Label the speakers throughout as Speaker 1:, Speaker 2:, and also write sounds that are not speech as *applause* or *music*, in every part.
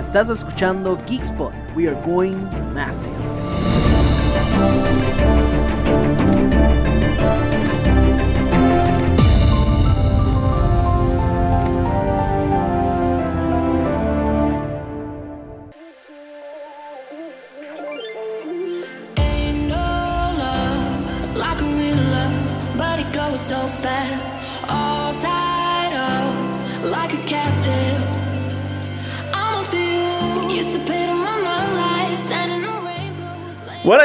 Speaker 1: Estás escuchando Geekspot. We are going massive.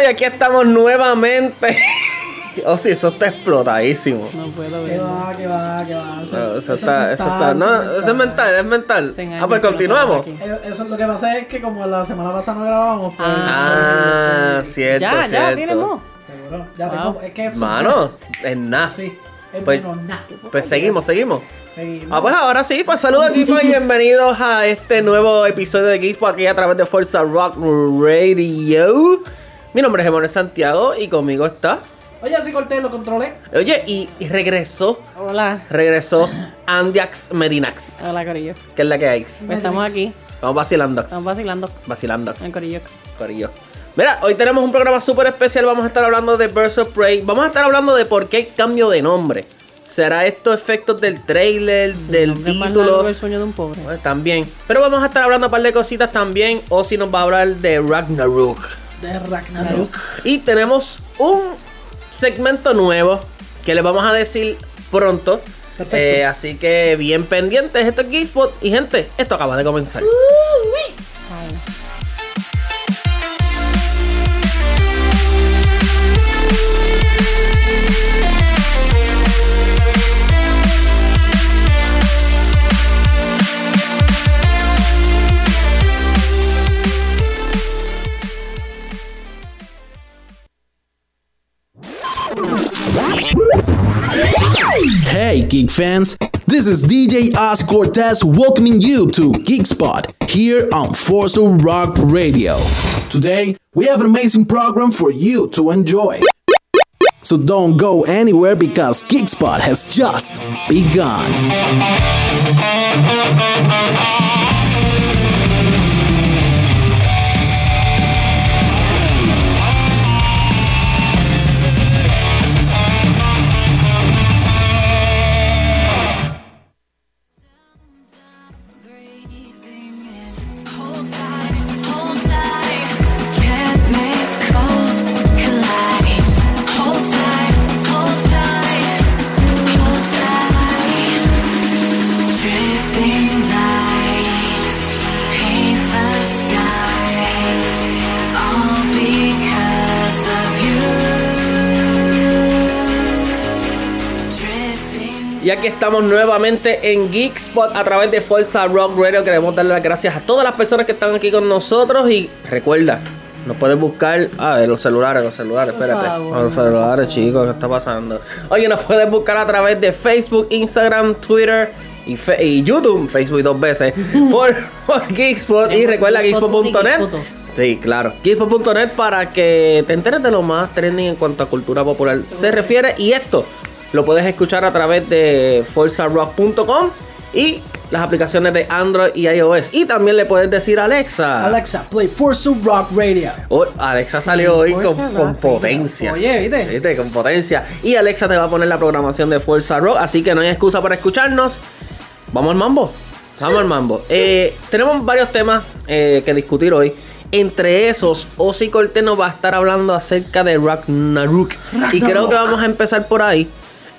Speaker 2: Y aquí estamos nuevamente. *laughs* oh, sí, eso está explotadísimo.
Speaker 3: No puedo
Speaker 4: Que
Speaker 3: verlo.
Speaker 4: va, que va, que va. Eso,
Speaker 2: No, eso
Speaker 4: eso
Speaker 2: está,
Speaker 4: es
Speaker 2: eso está. No, eso es mental, es mental. Ah, pues
Speaker 3: que
Speaker 2: continuamos.
Speaker 4: Eh, Eso lo que pasa es que como la semana pasada no grabamos, pues.
Speaker 2: Ah, cierto,
Speaker 3: Ya, ya,
Speaker 2: cierto.
Speaker 3: tenemos.
Speaker 4: Seguro. Ya
Speaker 3: Wow.
Speaker 4: tengo. Es que.
Speaker 2: Mano, es nada.
Speaker 4: Sí. Es
Speaker 2: Pues-
Speaker 4: menos nada.
Speaker 2: Pues seguimos, seguimos.
Speaker 4: Seguimos.
Speaker 2: Ah, pues ahora sí, pues saludos aquí, y bienvenidos a este nuevo episodio de Geeks aquí a través de Forza Rock Radio. Mi nombre es Emanuel Santiago y conmigo está.
Speaker 4: Oye, así corté, lo controlé.
Speaker 2: Oye, y, y regresó,
Speaker 3: Hola.
Speaker 2: regresó Andiax Medinax,
Speaker 3: Hola, Corillo.
Speaker 2: que es la que hay.
Speaker 3: Pues estamos aquí.
Speaker 2: Vamos vacilando.
Speaker 3: Estamos vacilando.
Speaker 2: Vacilando.
Speaker 3: En Corillo.
Speaker 2: Corillo. Mira, hoy tenemos un programa súper especial. Vamos a estar hablando de Birds of Prey. Vamos a estar hablando de por qué hay cambio de nombre. ¿Será esto efectos del trailer, del título?
Speaker 3: El sueño de un pobre.
Speaker 2: Pues también. Pero vamos a estar hablando un par de cositas también. O si nos va a hablar de Ragnarok.
Speaker 4: De Ragnarok.
Speaker 2: Y tenemos un segmento nuevo que les vamos a decir pronto. Eh, así que bien pendientes. Esto es Geekspot. Y gente, esto acaba de comenzar.
Speaker 1: Hey, geek fans! This is DJ Oz Cortez welcoming you to Geek Spot here on Forza Rock Radio. Today, we have an amazing program for you to enjoy. So don't go anywhere because Geek Spot has just begun.
Speaker 5: Dripping.
Speaker 2: Y aquí estamos nuevamente en Geekspot a través de Forza Rock Radio. Queremos darle las gracias a todas las personas que están aquí con nosotros. Y recuerda, nos puedes buscar. A ver, los celulares, los celulares, espérate.
Speaker 3: favor,
Speaker 2: los celulares, chicos, ¿qué está pasando? Oye, nos puedes buscar a través de Facebook, Instagram, Twitter. Y, fe- y YouTube, Facebook dos veces, *laughs* por, por Geekspot. Y recuerda Geekspot.net. Sí, claro. Geekspot.net para que te enteres de lo más trending en cuanto a cultura popular se refiere. Y esto lo puedes escuchar a través de forzarock.com y las aplicaciones de Android y iOS. Y también le puedes decir a Alexa.
Speaker 4: Alexa, play Forza Rock Radio.
Speaker 2: Oh, Alexa salió hoy con, con potencia.
Speaker 4: Oye, ¿viste?
Speaker 2: ¿Viste? Con potencia. Y Alexa te va a poner la programación de Forza Rock. Así que no hay excusa para escucharnos. Vamos al mambo. Vamos al mambo. *laughs* Eh, tenemos varios temas eh, que discutir hoy. Entre esos, Ozzy Cortez nos va a estar hablando acerca de Ragnarok. Y creo que vamos a empezar por ahí.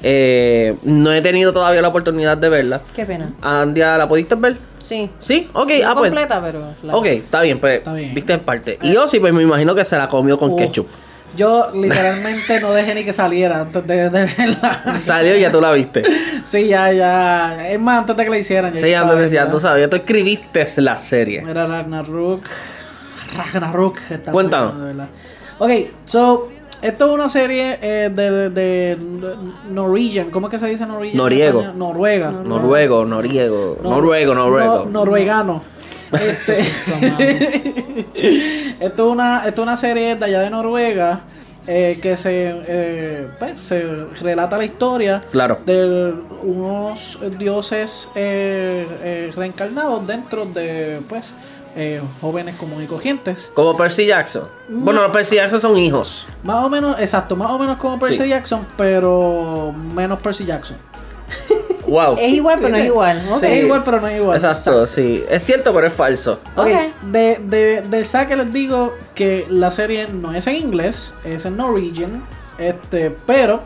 Speaker 2: Eh, no he tenido todavía la oportunidad de verla.
Speaker 3: Qué pena.
Speaker 2: Andia, ¿la pudiste ver?
Speaker 3: Sí.
Speaker 2: Sí, ok,
Speaker 3: No
Speaker 2: ah, pues.
Speaker 3: completa, pero. la-
Speaker 2: Ok, está bien, pues.
Speaker 4: Está bien.
Speaker 2: Viste en parte. Y Ozzy, pues me imagino que se la comió con ketchup.
Speaker 4: Yo literalmente no dejé ni que saliera antes de, de verla. *laughs*
Speaker 2: Salió y ya tú la viste.
Speaker 4: Sí, ya, ya. Es más, antes de que la hicieran. ya
Speaker 2: Sí, antes decía,
Speaker 4: viendo.
Speaker 2: tú sabías, tú escribiste la serie.
Speaker 4: Mira, Ragnarok. Ragnarok. está
Speaker 2: Cuéntanos.
Speaker 4: de verdad. Ok, so. Esto es una serie eh, de, de Norwegian. ¿Cómo es que se dice Norwegian?
Speaker 2: Noriego.
Speaker 4: Noruega.
Speaker 2: Noruego, noriego.
Speaker 4: No-
Speaker 2: noruego, noruego.
Speaker 4: no- noruegano. *laughs* Este, *laughs* esto, es una, esto es una serie de allá de Noruega eh, que se, eh, pues, se relata la historia
Speaker 2: Claro.
Speaker 4: de unos dioses eh, eh, reencarnados dentro de pues eh, jóvenes comunes y corrientes.
Speaker 2: Como Percy Jackson. Bueno, los Percy Jackson son hijos.
Speaker 4: Más o menos, exacto, más o menos como Percy
Speaker 2: Sí.
Speaker 4: Jackson, pero menos Percy Jackson. *laughs*
Speaker 2: Wow.
Speaker 3: Es igual, pero no es igual. Ok.
Speaker 4: Es igual, pero no es igual.
Speaker 2: Exacto, sí. Es cierto, pero es falso.
Speaker 4: Ok,
Speaker 3: Ok.
Speaker 4: de, de, del saque les digo que la serie no es en inglés, es en Norwegian. Este, pero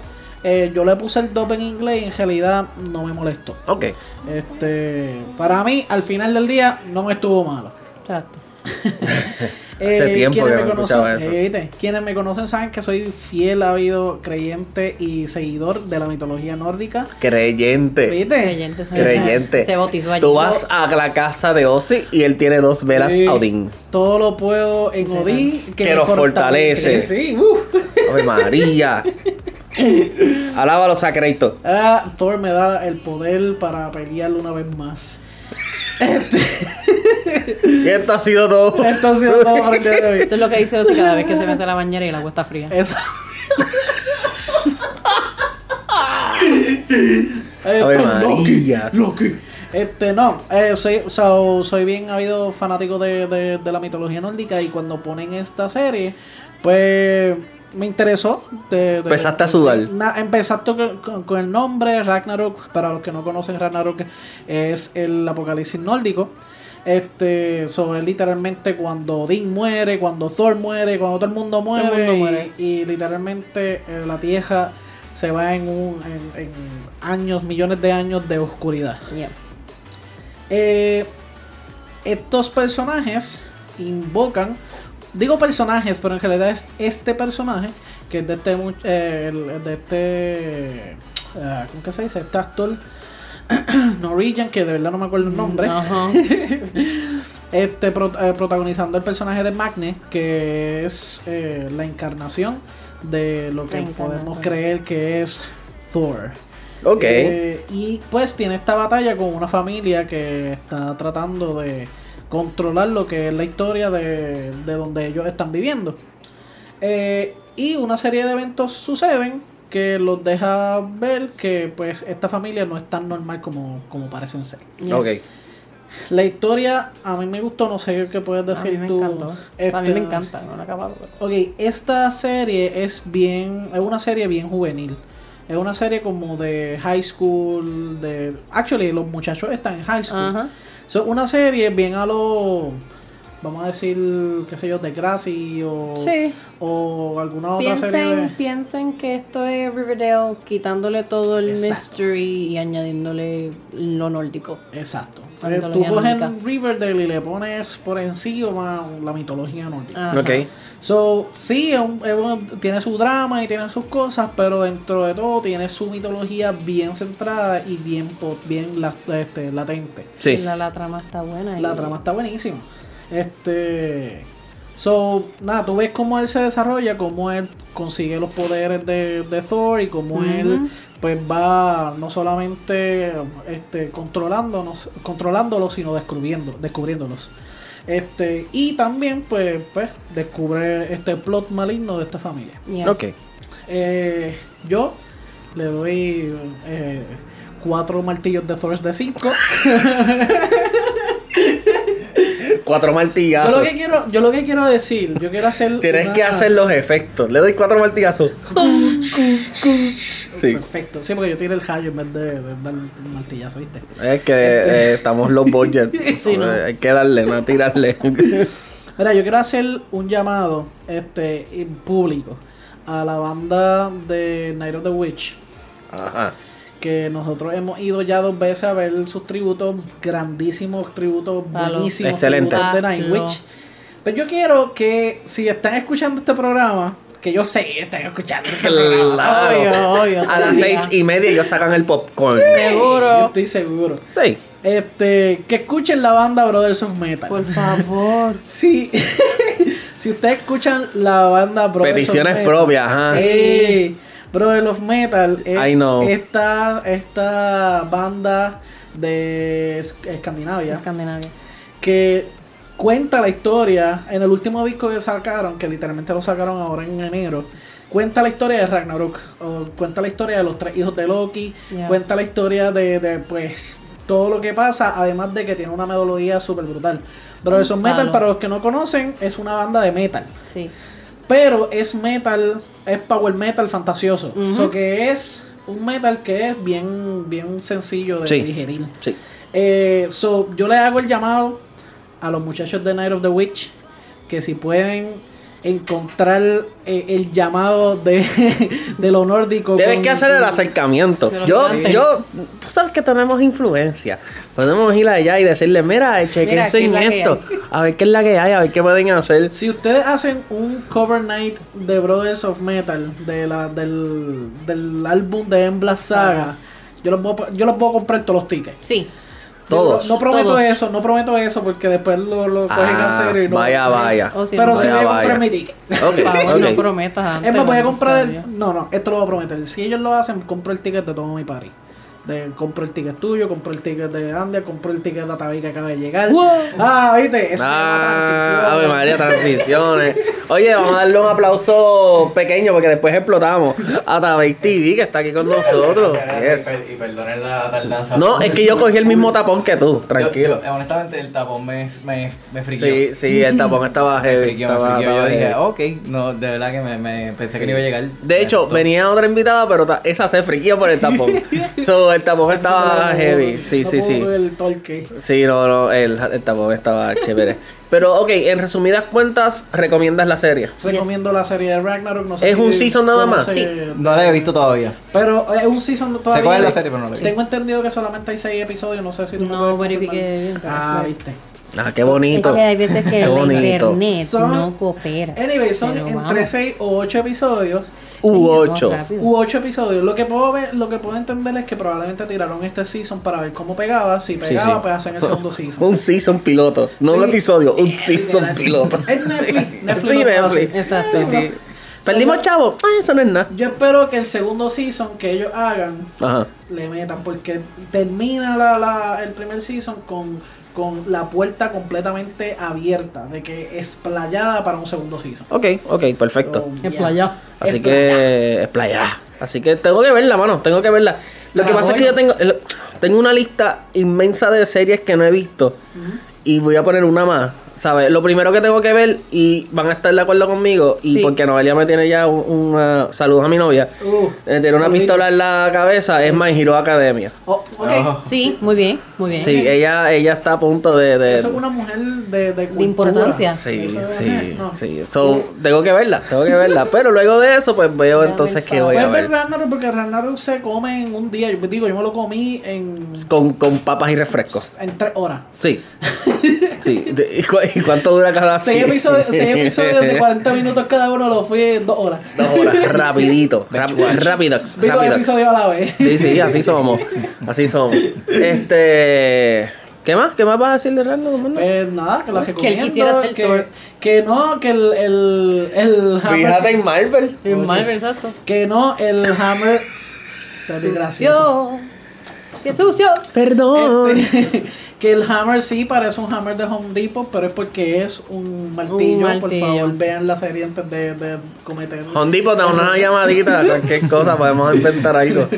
Speaker 4: eh, yo le puse el dub en inglés y en realidad no me molestó.
Speaker 2: Ok.
Speaker 4: Este, para mí, al final del día, no me estuvo malo.
Speaker 3: Exacto. *laughs*
Speaker 2: Hace tiempo
Speaker 4: quienes
Speaker 2: que
Speaker 4: me
Speaker 2: no
Speaker 4: conocen,
Speaker 2: eso.
Speaker 4: eh, quienes me conocen saben que soy fiel, ávido, creyente y seguidor de la mitología nórdica.
Speaker 2: Creyente.
Speaker 4: ¿Viste?
Speaker 3: Creyente, sí.
Speaker 2: Creyente.
Speaker 3: Se bautizó allí.
Speaker 2: Tú vas a la casa de Ozzy y él tiene dos velas
Speaker 4: Sí.
Speaker 2: a Odín.
Speaker 4: Todo lo puedo en Odín
Speaker 2: Que nos fortalece.
Speaker 4: Sí,
Speaker 2: María. *laughs* Alábalo, Sacreito.
Speaker 4: Ah, Thor me da el poder para pelear una vez más.
Speaker 2: Y *laughs* esto ha sido todo.
Speaker 4: Esto ha sido todo por el día de hoy.
Speaker 3: Eso es lo que dice Ozzy cada vez que se mete a la bañera y el agua está fría.
Speaker 4: Eso.
Speaker 2: Ave María.
Speaker 4: Loki. Este, no, eh, soy, so- soy bien habido fanático de, de- de la mitología nórdica y cuando ponen esta serie, pues me interesó. de- de-
Speaker 2: Empezaste a sudar.
Speaker 4: na- empezaste con, con- con el nombre Ragnarok. Para los que no conocen, Ragnarok es el apocalipsis nórdico. Este, sobre literalmente cuando Odín muere, cuando Thor muere, cuando todo el mundo muere,
Speaker 3: mundo
Speaker 4: y- literalmente eh, la tierra se va en, un, en, en años, millones de años de oscuridad.
Speaker 3: Yeah.
Speaker 4: Eh, estos personajes invocan, digo personajes, pero en realidad es este personaje, que es de este, eh, de este, ah, ¿cómo que se dice? Este actor *clears throat* Norwegian, que de verdad no me acuerdo el nombre,
Speaker 3: Ajá. *laughs*
Speaker 4: este pro- eh, protagonizando el personaje de Magne, que es eh, la encarnación de lo que podemos creer que es Thor.
Speaker 2: Ok.
Speaker 4: Eh, y pues tiene esta batalla con una familia que está tratando de controlar lo que es la historia de, de donde ellos están viviendo. Eh, y una serie de eventos suceden que los deja ver que pues esta familia no es tan normal como, como parecen ser.
Speaker 3: Yeah.
Speaker 2: Ok.
Speaker 4: La historia a mí me gustó, no sé qué puedes
Speaker 3: A
Speaker 4: decir
Speaker 3: mí me
Speaker 4: tú.
Speaker 3: encantó. A mí me encanta, no he acabado. pero-
Speaker 4: Ok, esta serie es bien, es una serie bien juvenil. Es una serie como de high school, de... Actually, los muchachos están en high school.
Speaker 3: Ajá.
Speaker 4: So, una serie bien a lo... Vamos a decir, qué sé yo, de Grassy o...
Speaker 3: Sí.
Speaker 4: O alguna otra serie de...
Speaker 3: Piensen, piensen que esto es Riverdale quitándole todo el
Speaker 4: Exacto.
Speaker 3: mystery y añadiéndole lo nórdico.
Speaker 4: Exacto.
Speaker 3: La
Speaker 4: Eh, Tú coges
Speaker 3: nórdica.
Speaker 4: Riverdale y le pones por encima la mitología nórdica.
Speaker 3: Ajá.
Speaker 2: Ok.
Speaker 4: So, sí, es un- es un- tiene su drama y tiene sus cosas, pero dentro de todo tiene su mitología bien centrada y bien, bien la- este, latente.
Speaker 2: Sí.
Speaker 3: La, la trama está buena. y-
Speaker 4: La trama está buenísima. Este. So, nada, tú ves cómo él se desarrolla, cómo él consigue los poderes de, de Thor y cómo él pues va no solamente este controlándonos, controlándolos, sino descubriendo, descubriéndolos. Este, y también pues, pues descubre este plot maligno de esta familia.
Speaker 3: Yeah.
Speaker 2: Ok.
Speaker 4: Eh, yo le doy eh, cuatro martillos de Thor de 5. *laughs*
Speaker 2: Cuatro
Speaker 4: Yo
Speaker 2: martillazos.
Speaker 4: lo que quiero, yo lo que quiero decir, yo quiero hacer.
Speaker 2: Tienes
Speaker 4: una-
Speaker 2: que hacer los efectos. Le doy cuatro martillazos. Sí.
Speaker 4: Perfecto. Sí, porque yo tiré el rayo en vez de, de dar el martillazo, ¿viste?
Speaker 2: Es que eh, estamos los budget. *laughs*
Speaker 3: Sí, ¿no?
Speaker 2: Hay que darle, no tirarle. *laughs*
Speaker 4: Mira, yo quiero hacer un llamado este en público a la banda de Night of the Witch.
Speaker 2: Ajá.
Speaker 4: Que nosotros hemos ido ya dos veces a ver sus tributos, grandísimos tributos,
Speaker 3: Palo.
Speaker 4: buenísimos
Speaker 2: Excelentes.
Speaker 4: tributos de Night. Witch. Pero yo quiero que si están escuchando este programa, que yo sé que están escuchando este
Speaker 2: Claro.
Speaker 3: Obvio, obvio,
Speaker 2: A las seis y media ellos sacan el popcorn.
Speaker 4: yo
Speaker 3: Seguro.
Speaker 4: estoy seguro.
Speaker 2: Sí.
Speaker 4: Este, que escuchen la banda Brothers of Metal.
Speaker 3: Por favor. *laughs*
Speaker 4: Sí. si ustedes escuchan la banda Brothers
Speaker 2: Peticiones
Speaker 4: of Metal.
Speaker 2: propias, ajá.
Speaker 4: Sí. Brothers of Metal es
Speaker 2: I know.
Speaker 4: esta, esta banda de Es- Escandinavia
Speaker 3: Escandinavia.
Speaker 4: que cuenta la historia en el último disco que sacaron, que literalmente lo sacaron ahora en enero. Cuenta la historia de Ragnarok, o cuenta la historia de los tres hijos de Loki,
Speaker 3: Yeah.
Speaker 4: cuenta la historia de, de, pues todo lo que pasa, además de que tiene una melodía súper brutal. Brothers of Metal,
Speaker 3: Palo.
Speaker 4: para los que no conocen, es una banda de metal.
Speaker 3: Sí.
Speaker 4: Pero es metal, es power metal fantasioso. O sea que es un metal que es bien, bien sencillo de
Speaker 2: Sí.
Speaker 4: digerir.
Speaker 2: Sí.
Speaker 4: Eh, so, yo le hago el llamado a los muchachos de Night of the Witch que si pueden encontrar eh, el llamado de, *laughs* de lo nórdico.
Speaker 2: Tienes
Speaker 4: con-
Speaker 2: que hacer el acercamiento. Yo,
Speaker 3: gigantes.
Speaker 2: yo, tú sabes que tenemos influencia. Podemos ir allá y decirle, mira, chequense
Speaker 3: ¿qué es
Speaker 2: en esto. A ver qué es la que hay, a ver qué pueden hacer.
Speaker 4: Si ustedes hacen un cover night de Brothers of Metal de la, del, del álbum de Embla Saga, yo los, puedo, yo los puedo comprar todos los tickets.
Speaker 3: Sí.
Speaker 2: Todos.
Speaker 4: No, no prometo
Speaker 3: Todos.
Speaker 4: eso, no prometo eso porque después lo, lo cogen
Speaker 2: Ah,
Speaker 4: en serio y no.
Speaker 2: vaya, vaya.
Speaker 3: O si
Speaker 4: Pero
Speaker 3: no,
Speaker 4: sí voy a comprar mi ticket.
Speaker 3: No prometas antes.
Speaker 4: Es más, voy a
Speaker 3: no
Speaker 4: comprar el. No, no, esto lo voy a prometer. Si ellos lo hacen, compro el ticket de todo mi party. De, compro el ticket tuyo, compro el ticket de Andia, compro el ticket de Ataví que acaba de llegar.
Speaker 3: Wow.
Speaker 4: Ah, viste, eso
Speaker 2: Ah,
Speaker 4: transición.
Speaker 2: Ave María, transiciones. Oye, vamos a darle un aplauso pequeño porque después explotamos a Tabay TV que está aquí con nosotros. Yes.
Speaker 6: Y perdonen la tardanza.
Speaker 2: No, es que yo cogí el mismo tapón que tú, tranquilo.
Speaker 6: Yo- yo, honestamente, el tapón me, me, me friquió.
Speaker 2: Sí, sí, el tapón estaba
Speaker 6: Me
Speaker 2: heavy.
Speaker 6: me
Speaker 2: estaba-
Speaker 6: friquió. Yo dije, ok, no, de verdad que me, me pensé que no iba a llegar.
Speaker 2: De hecho,
Speaker 6: Esto-
Speaker 2: venía otra invitada, pero esa se friquió por el tapón. *laughs* so, el tapón estaba heavy. Sí,
Speaker 4: no
Speaker 2: sí, sí.
Speaker 4: El torque.
Speaker 2: Sí, no, no, el, el tapón estaba chévere. Pero, ok, en resumidas cuentas, recomiendas la serie.
Speaker 4: Recomiendo la serie de Ragnarok. No sé
Speaker 2: ¿Es
Speaker 4: si
Speaker 2: un season nada más?
Speaker 3: Sí.
Speaker 6: No la he visto todavía.
Speaker 4: Pero es un season todavía.
Speaker 6: Es la serie, pero no la he visto.
Speaker 4: Tengo entendido que solamente hay seis episodios. No sé si
Speaker 3: No verifiqué.
Speaker 4: Ah, viste.
Speaker 2: Ah, qué bonito.
Speaker 7: Es que hay veces que
Speaker 2: bonito.
Speaker 7: internet
Speaker 4: Son-
Speaker 7: no coopera.
Speaker 4: Anyway, son entre
Speaker 7: vamos.
Speaker 4: 6 o 8 episodios.
Speaker 2: U
Speaker 7: Sí, vamos
Speaker 2: 8.
Speaker 7: rápido.
Speaker 4: U 8 episodios. Lo que puedo ver, lo que puedo entender es que probablemente tiraron este season para ver cómo pegaba. Si pegaba,
Speaker 2: sí.
Speaker 4: pues hacen el segundo *laughs* season.
Speaker 2: Un season piloto. No un episodio, un *laughs* season piloto.
Speaker 4: Es Netflix. *laughs* Netflix
Speaker 2: Netflix.
Speaker 3: Exacto.
Speaker 2: Sí, sí. Perdimos chavo. Ah, eso no es nada.
Speaker 4: Yo espero que el segundo season que ellos hagan
Speaker 2: Ajá.
Speaker 4: le metan porque termina la, la- el primer season con, con la puerta completamente abierta de que es playada para un segundo season.
Speaker 2: Ok, ok, perfecto.
Speaker 4: So,
Speaker 3: En
Speaker 4: yeah.
Speaker 3: playa.
Speaker 2: Así
Speaker 4: Es
Speaker 2: que es playa. Así que tengo que verla, mano. Tengo que verla. Lo que pasa es que yo tengo, tengo una lista inmensa de series que no he visto. Y voy a poner una más. ¿Sabes? Lo primero que tengo que ver, y van a estar de acuerdo conmigo, y
Speaker 3: Sí.
Speaker 2: porque Noelia me tiene ya un, una. Saludos a mi novia.
Speaker 4: Uh,
Speaker 2: eh, tiene una
Speaker 4: saludito.
Speaker 2: pistola en la cabeza, es My Hero Academia.
Speaker 4: Oh, ok.
Speaker 6: Oh.
Speaker 3: Sí, muy bien, muy bien.
Speaker 2: Sí, ella, ella está a punto de. de-
Speaker 4: Eso es una mujer de, de, cultura.
Speaker 3: importancia.
Speaker 2: Sí,
Speaker 4: Eso es-
Speaker 2: sí,
Speaker 4: no.
Speaker 2: sí. So, tengo que verla, tengo que verla. *laughs* Pero luego de eso, pues veo
Speaker 3: Dame
Speaker 2: entonces
Speaker 3: el
Speaker 2: que voy a
Speaker 4: Puedes ver
Speaker 2: ver.
Speaker 4: Ragnarok porque Ragnarok se come en un día. Yo digo, yo me lo comí en,
Speaker 2: Con, con papas y refrescos.
Speaker 4: en tres horas.
Speaker 2: Sí. *laughs* Sí. De- ¿Y, cu- y cuánto dura cada
Speaker 4: Seis episodios, seis *laughs* episodios de 40 minutos cada uno lo fui en dos horas.
Speaker 2: Dos horas, rapidito. *laughs* Rap, rapidox,
Speaker 4: Vi dos
Speaker 2: rapidox.
Speaker 4: episodios a la vez.
Speaker 2: Sí, sí, así somos. Así somos. Este. ¿Qué más? ¿Qué más vas a decir de Random?
Speaker 4: Pues nada, que
Speaker 3: Que él
Speaker 4: recomiendo.
Speaker 3: quisiera ser
Speaker 4: que,
Speaker 3: Thor.
Speaker 4: que no, que el, el, el hammer.
Speaker 2: Fíjate en Marvel.
Speaker 3: En Marvel, exacto.
Speaker 4: Que no, el hammer. Está gracioso.
Speaker 3: Sucio. ¡Qué sucio!
Speaker 2: Perdón.
Speaker 4: Este, que el hammer sí parece un hammer de Home Depot, pero es porque es un martillo.
Speaker 3: Un
Speaker 4: Por favor, vean la serie antes de, de cometer.
Speaker 2: Hondipo, da una llamadita, *laughs* cualquier cosa, podemos inventar algo.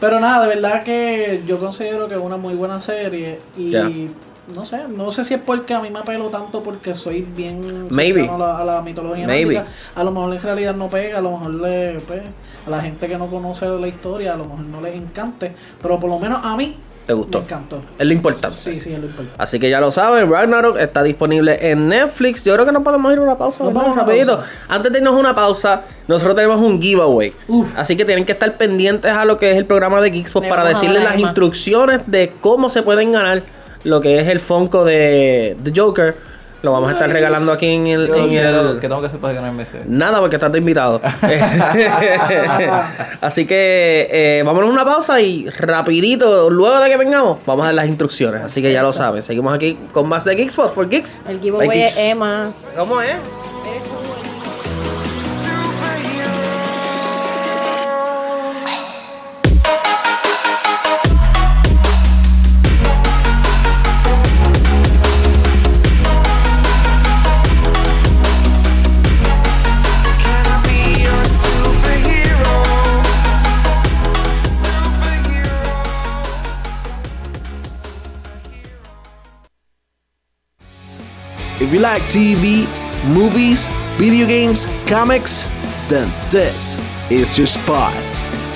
Speaker 4: Pero nada, de verdad que yo considero que es una muy buena serie. Y no sé, no sé si es porque a mí me apelo tanto porque soy bien
Speaker 2: Maybe.
Speaker 4: a la, a la mitología
Speaker 2: Maybe.
Speaker 4: A lo mejor en realidad no pega, a lo mejor le, pues, a la gente que no conoce la historia, a lo mejor no les encante. Pero por lo menos a mí
Speaker 2: ¿Te gustó?
Speaker 4: me encantó.
Speaker 2: Es lo importante.
Speaker 4: Sí, sí, es lo importante.
Speaker 2: Así que ya lo saben, Ragnarok está disponible en Netflix. Yo creo que nos podemos ir a una pausa.
Speaker 4: Nos vamos
Speaker 2: Rapidito.
Speaker 4: pausa.
Speaker 2: Antes de irnos a una pausa, nosotros tenemos un giveaway.
Speaker 4: Uf.
Speaker 2: Así que tienen que estar pendientes a lo que es el programa de Geekspot
Speaker 3: Le
Speaker 2: para decirles las
Speaker 3: Emma.
Speaker 2: instrucciones de cómo se pueden ganar lo que es el Funko de, de Joker. Lo vamos a estar regalando aquí en el... En el-
Speaker 6: ¿Qué tengo que hacer para ganarme ese?
Speaker 2: Nada, porque estás de invitado. *laughs* *laughs* Así que eh, vámonos a una pausa y rapidito, luego de que vengamos, vamos a dar las instrucciones. Así que ya lo saben. Seguimos aquí con más de Geekspot for Geeks.
Speaker 3: El giveaway es. Emma.
Speaker 2: ¿Cómo es?
Speaker 1: If you like TV, movies, video games, comics, then this is your spot.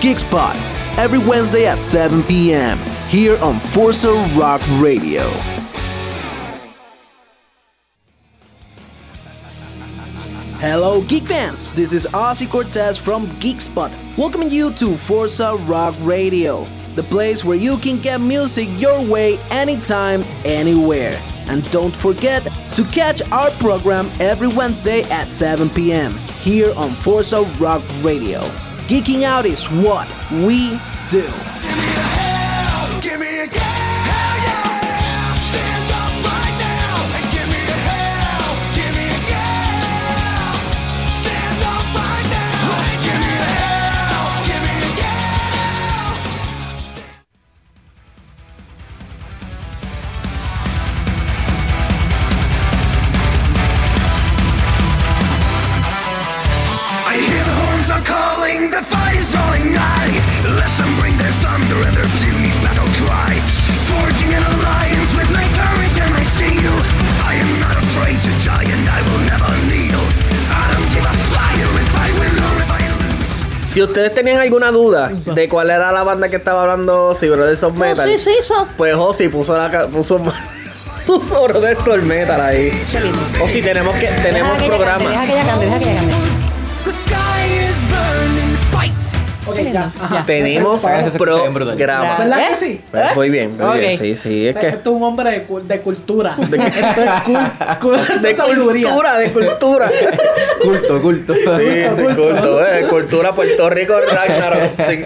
Speaker 1: Geek Spot, every Wednesday at 7 p.m. here on Forza Rock Radio. Hello, geek fans! This is Ozzy Cortez from GeekSpot, welcoming you to Forza Rock Radio, the place where you can get music your way anytime, anywhere. And don't forget to catch our program every Wednesday at 7 p.m. here on Forza Rock Radio. Geeking out is what we do.
Speaker 2: Si ustedes tenían alguna duda de cuál era la banda que estaba hablando si Brother Soul Metal,
Speaker 3: sí, sí, eso.
Speaker 2: pues Josi puso la ca- puso *laughs* puso Brother Soul Metal ahí.
Speaker 3: Qué lindo.
Speaker 2: O si tenemos que tenemos
Speaker 3: Deja que ella cante,
Speaker 2: programa.
Speaker 3: Deja que ella cante, deja que ella cante.
Speaker 4: Ya.
Speaker 2: Tenemos programa.
Speaker 4: ¿Verdad
Speaker 3: ¿Eh?
Speaker 4: que sí?
Speaker 2: Pues, muy bien, muy bien. Sí, sí, es que
Speaker 4: Esto es un hombre de, cul- de cultura. *laughs* Esto es cul- cul- *laughs*
Speaker 2: de cultura, de cultura. *laughs*
Speaker 6: Culto, culto.
Speaker 2: Sí, sí, culto, eh, cultura Puerto Rico Ragnarok. Sí.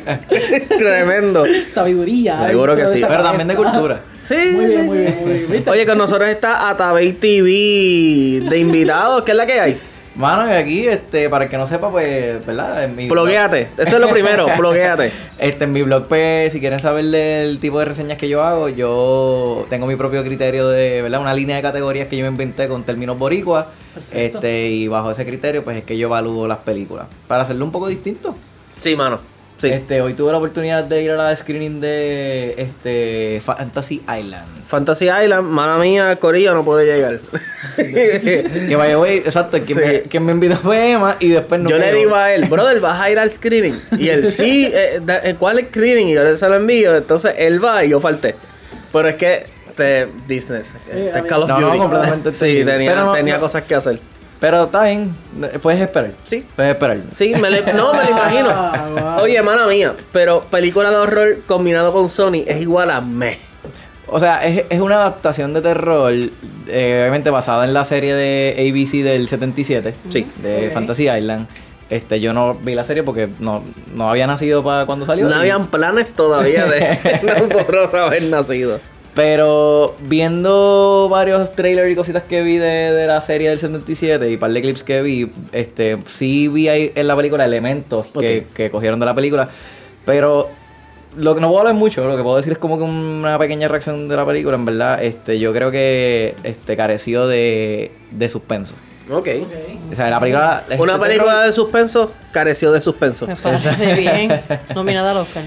Speaker 2: Tremendo.
Speaker 4: Sabiduría.
Speaker 2: Seguro que sí.
Speaker 6: Pero también de cultura.
Speaker 2: Sí.
Speaker 4: Muy bien, muy bien, muy bien.
Speaker 2: Oye, con nosotros está Atabey TV de invitados. ¿Qué es la que hay?
Speaker 6: Mano, y aquí, este, para el que no sepa, pues, ¿verdad? En mi
Speaker 2: Ploguéate. Eso es lo primero, *laughs* ploguéate.
Speaker 6: Este, en mi blog, pues, si quieren saber del tipo de reseñas que yo hago, yo tengo mi propio criterio de, ¿verdad? Una línea de categorías que yo me inventé con términos boricuas. Este, y bajo ese criterio, pues, es que yo evalúo las películas. Para hacerlo un poco distinto.
Speaker 2: Sí, mano. Sí.
Speaker 6: Este, hoy tuve la oportunidad de ir a la screening de, este, Fantasy Island.
Speaker 2: Fantasy Island, mala mía, Corillo no puede llegar. *laughs*
Speaker 6: Que vaya, güey, exacto, quien,
Speaker 2: Sí.
Speaker 6: me, quien me invitó fue Emma y después no
Speaker 2: yo le digo a él, brother, vas a ir al screening. Y él, sí, *laughs* eh, da- eh, ¿cuál es el screening? Y yo se lo envío. Entonces él va y yo falté. Pero es que, este, business.
Speaker 4: Eh,
Speaker 2: este, Call of
Speaker 6: no, completamente
Speaker 2: Sí, tenía,
Speaker 6: no-
Speaker 2: tenía
Speaker 6: no-
Speaker 2: cosas que hacer.
Speaker 6: Pero está bien, puedes esperar.
Speaker 2: Sí.
Speaker 6: Puedes esperar.
Speaker 2: Sí, me le- no, me lo imagino. *laughs*
Speaker 4: Ah, wow.
Speaker 2: Oye, mala mía, pero película de horror combinado con Sony es igual a me.
Speaker 6: O sea, es, es una adaptación de terror, eh, obviamente basada en la serie de ABC del 77,
Speaker 2: Sí.
Speaker 6: de. Fantasy Island. Este, yo no vi la serie porque no, no había nacido para cuando salió.
Speaker 2: No
Speaker 6: y-
Speaker 2: habían planes todavía de *laughs* nosotros haber nacido.
Speaker 6: Pero viendo varios trailers y cositas que vi de, de la serie del 77 y un par de clips que vi, este, sí vi ahí en la película elementos que, que cogieron de la película. Pero lo que no puedo hablar mucho, lo que puedo decir es como que una pequeña reacción de la película, en verdad, este, yo creo que este careció de, de suspenso.
Speaker 2: Ok.
Speaker 6: O sea, la película.
Speaker 2: Una
Speaker 6: este
Speaker 2: película
Speaker 6: terror-
Speaker 2: de suspenso careció de suspenso.
Speaker 3: Me parece bien. Nominada al Oscar.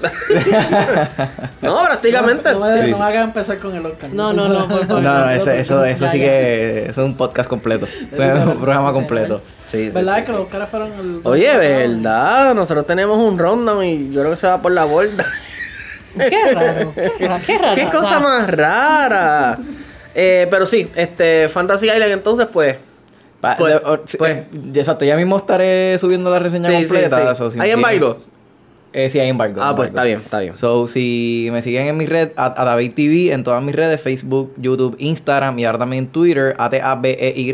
Speaker 3: *laughs*
Speaker 2: No, prácticamente.
Speaker 4: No, me, no
Speaker 6: Sí.
Speaker 4: me hagas empezar con el Oscar.
Speaker 3: No, no, no, por favor.
Speaker 6: No, no, eso, eso, eso
Speaker 3: Ya,
Speaker 6: sí
Speaker 3: ya.
Speaker 6: que es un podcast completo. *laughs* Fue un programa completo.
Speaker 2: Sí, sí,
Speaker 4: ¿Verdad
Speaker 2: sí.
Speaker 4: que los Oscars fueron el.
Speaker 2: Oye, verdad, nosotros tenemos un rundown y yo creo que se va por la borda.
Speaker 3: Qué *laughs* raro. Qué raro. Qué, raro.
Speaker 2: Qué cosa más rara. Eh, pero sí, este Fantasy Island entonces pues
Speaker 6: Pa-
Speaker 2: Pues-
Speaker 6: de- o- sí,
Speaker 2: pues.
Speaker 6: eh, exacto, ya mismo estaré subiendo la reseña
Speaker 2: Sí, sí,
Speaker 6: completa.
Speaker 2: sí.
Speaker 6: me
Speaker 2: ¿Hay
Speaker 6: siguen-
Speaker 2: embargo?
Speaker 6: Eh, sí, hay embargo.
Speaker 2: Ah, pues está bien, está bien.
Speaker 6: So, si me siguen en mi red, a- TV, en todas mis redes, Facebook, YouTube, Instagram y ahora también Twitter, A-T-A-B-E-Y,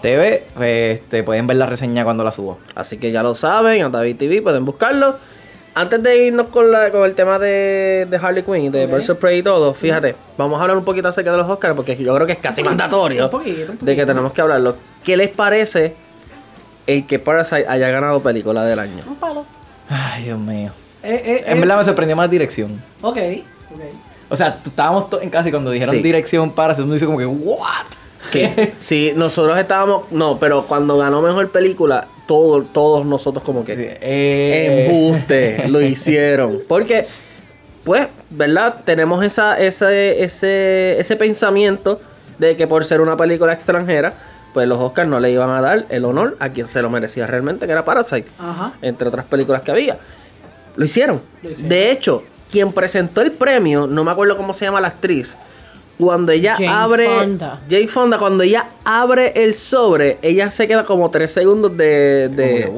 Speaker 6: TV, pues, este, pueden ver la reseña cuando la subo.
Speaker 2: Así que ya lo saben, a David TV pueden buscarlo. Antes de irnos con, la, con el tema de, de Harley Quinn, de of Prey y todo, fíjate, vamos a hablar un poquito acerca de los Oscars porque yo creo que es casi mandatorio
Speaker 4: Un poquito, un poquito.
Speaker 2: de que tenemos que hablarlo. ¿Qué les parece el que Parasite haya ganado película del año?
Speaker 3: Un palo.
Speaker 6: Ay, Dios mío.
Speaker 4: Eh, eh,
Speaker 6: En
Speaker 4: es-
Speaker 6: verdad me sorprendió más dirección.
Speaker 4: Ok, ok.
Speaker 6: O sea, estábamos todos en casa y cuando dijeron
Speaker 2: Sí.
Speaker 6: dirección para, uno dice como que, ¿what?
Speaker 2: Sí, sí, nosotros estábamos, no, pero cuando ganó mejor película, todo, todos nosotros como que
Speaker 6: Eh,
Speaker 2: embuste lo *laughs* hicieron. Porque, pues, ¿verdad? Tenemos esa, ese, ese, ese pensamiento de que por ser una película extranjera, pues los Oscars no le iban a dar el honor a quien se lo merecía realmente, que era Parasite,
Speaker 4: Ajá.
Speaker 2: entre otras películas que había. Lo hicieron.
Speaker 4: Lo hicieron.
Speaker 2: De hecho, quien presentó el premio, no me acuerdo cómo se llama la actriz, cuando ella
Speaker 3: Jane
Speaker 2: abre.
Speaker 3: Fonda.
Speaker 2: Jane Fonda, cuando ella abre el sobre, ella se queda como tres segundos de. de-.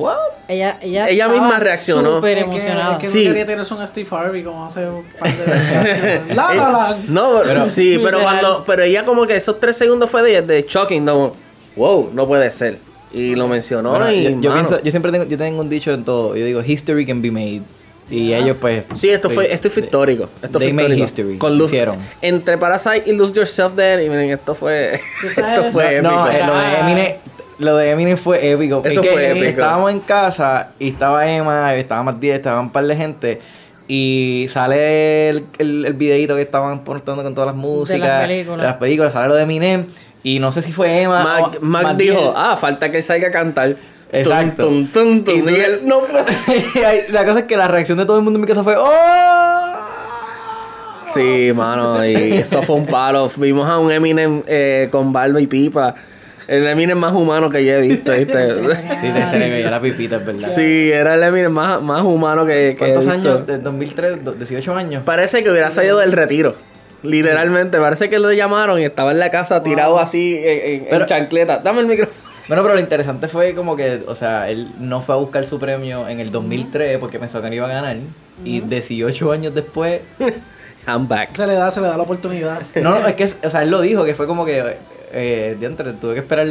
Speaker 3: Ella, ella,
Speaker 2: Ella misma reaccionó.
Speaker 3: Súper
Speaker 4: Es que,
Speaker 3: emocionada.
Speaker 4: es que
Speaker 2: Sí.
Speaker 4: no quería tener un Steve Harvey como hace un par de *laughs* La La Land.
Speaker 2: No,
Speaker 6: Pero-
Speaker 2: sí, pero cuando. Pero ella como que esos tres segundos fue de, de shocking, como, wow, no puede ser. Y lo mencionó
Speaker 6: Bueno,
Speaker 2: y.
Speaker 6: yo, pienso, yo siempre tengo, yo tengo un dicho en todo. Yo digo, history can be made. Y ellos, pues.
Speaker 2: Sí, esto fue, esto fue histórico. Esto
Speaker 6: They
Speaker 2: fue
Speaker 6: made
Speaker 2: histórico.
Speaker 6: history.
Speaker 2: Con Luz,
Speaker 6: Hicieron.
Speaker 2: Entre Parasite y Lose Yourself Then, y miren, esto fue.
Speaker 4: Tú *laughs* sabes-
Speaker 2: esto fue
Speaker 6: No,
Speaker 2: épico.
Speaker 6: eh, lo de Eminem. Lo de Eminem fue épico.
Speaker 2: Eso
Speaker 6: Es que,
Speaker 2: fue
Speaker 6: eh,
Speaker 2: épico.
Speaker 6: Estábamos en casa y estaba Emma, estaba Matías, estaba un par de gente. Y sale el, el, el videito que estaban mostrando con todas las músicas.
Speaker 3: películas.
Speaker 6: de las películas. Sale lo de Eminem. Y no sé si fue Emma.
Speaker 2: Mac,
Speaker 6: o
Speaker 2: Mac dijo, ah, falta que él salga a cantar.
Speaker 6: Exacto.
Speaker 2: Tum, tum, tum,
Speaker 6: Y
Speaker 2: tum.
Speaker 6: tú-
Speaker 2: Y él, no *laughs*
Speaker 6: la cosa es que la reacción de todo el mundo en mi casa fue ¡Oh!
Speaker 2: Sí, mano, y eso fue un palo. Vimos a un Eminem eh, con barba y pipa. El Eminem más humano que yo he visto, ¿viste?
Speaker 6: Sí, *laughs* se le veía la pipita, es verdad.
Speaker 2: Sí, era el Eminem más, más humano que, que he
Speaker 6: ¿Cuántos
Speaker 2: visto.
Speaker 6: años? ¿De 2003? do- ¿18 años?
Speaker 2: Parece que hubiera salido del retiro. Literalmente, parece que lo llamaron y estaba en la casa tirado así en, en- en
Speaker 6: Pero-
Speaker 2: chancleta. Dame el micrófono.
Speaker 6: Bueno, pero lo interesante fue como que, o sea, él no fue a buscar su premio en el 2003 porque pensó que no iba a ganar. Y 18 años después. *laughs*
Speaker 2: I'm back.
Speaker 4: Se le da, se le da la oportunidad. *laughs*
Speaker 6: No, no, es que, o sea, él lo dijo, que fue como que. Eh, diantre, tuve que esperar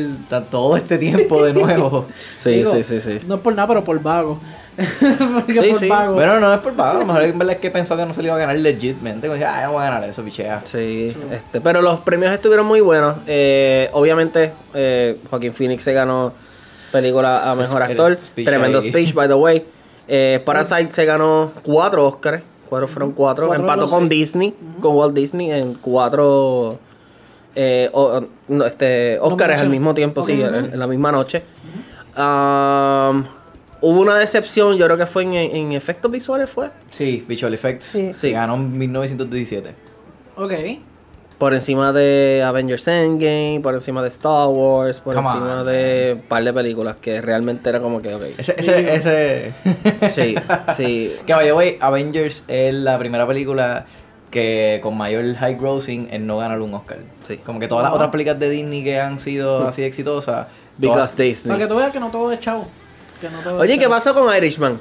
Speaker 6: todo este tiempo de nuevo. *laughs*
Speaker 2: Sí,
Speaker 4: Digo,
Speaker 2: sí, sí, sí.
Speaker 4: No es por nada, pero por vago. *laughs* Porque
Speaker 2: Sí,
Speaker 4: por
Speaker 2: sí.
Speaker 4: vago.
Speaker 6: Bueno, no es por vago, a lo mejor en verdad es que pensó que no se le iba a ganar legitmente. Como dije, ah, no voy a ganar eso, pichea.
Speaker 2: Sí, este, pero los premios estuvieron muy buenos. Eh, obviamente, eh, Joaquín Phoenix se ganó película a mejor actor.
Speaker 6: speech
Speaker 2: Tremendo
Speaker 6: ahí.
Speaker 2: speech, by the way. Eh, Parasite se ganó cuatro Oscars. Cuatro fueron cuatro. Empató con
Speaker 4: seis.
Speaker 2: Disney, con Walt Disney en cuatro eh, o- no, este, Oscars al mismo tiempo, sí, en, en la misma noche. Um, hubo una decepción, yo creo que fue en, en efectos visuales, fue.
Speaker 6: Sí, Visual Effects.
Speaker 3: Sí.
Speaker 2: Sí.
Speaker 6: Ganó en 1917.
Speaker 4: Ok.
Speaker 2: Por encima de Avengers Endgame, por encima de Star Wars, por
Speaker 6: Come
Speaker 2: encima
Speaker 6: on,
Speaker 2: de un par de películas que realmente era como que, ok.
Speaker 6: Ese, ese, ese.
Speaker 2: Sí, *laughs* sí.
Speaker 6: Que the way, Avengers es la primera película que con mayor high grossing en no ganar un Oscar.
Speaker 2: Sí.
Speaker 6: Como que todas las otras películas de Disney que han sido así exitosas.
Speaker 2: Because
Speaker 6: todas-
Speaker 4: Para que
Speaker 2: Disney.
Speaker 4: tú veas que no todo es chavo. Que no todo
Speaker 2: Oye, ¿qué pasó con Irishman?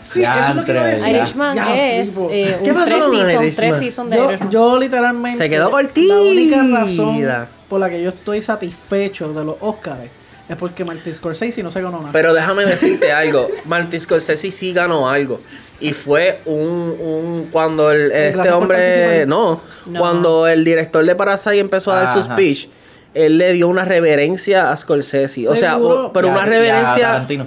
Speaker 4: Sí, eso es lo que iba a
Speaker 6: Diantre,
Speaker 4: decir.
Speaker 6: ya.
Speaker 3: Irishman
Speaker 4: Ya,
Speaker 3: es
Speaker 4: tipo.
Speaker 3: eh,
Speaker 2: ¿Qué
Speaker 3: un
Speaker 2: pasó
Speaker 3: tres
Speaker 2: con
Speaker 3: season,
Speaker 2: Irishman?
Speaker 3: tres season de
Speaker 4: Yo,
Speaker 3: Irishman.
Speaker 4: yo literalmente.
Speaker 2: Se quedó
Speaker 4: La
Speaker 2: cortita.
Speaker 4: única razón por la que yo estoy satisfecho de los Oscars es porque Martin Scorsese no se ganó nada.
Speaker 2: Pero déjame decirte algo. *laughs* Martin Scorsese sí ganó algo. Y fue un, un cuando el, este
Speaker 4: Gracias por
Speaker 2: hombre
Speaker 4: participar.
Speaker 2: no,
Speaker 3: No.
Speaker 2: cuando el director de Parasite empezó a dar su
Speaker 6: Ajá.
Speaker 2: speech, él le dio una reverencia a Scorsese, o sea,
Speaker 4: Seguro.
Speaker 2: pero una reverencia
Speaker 6: Tarantino.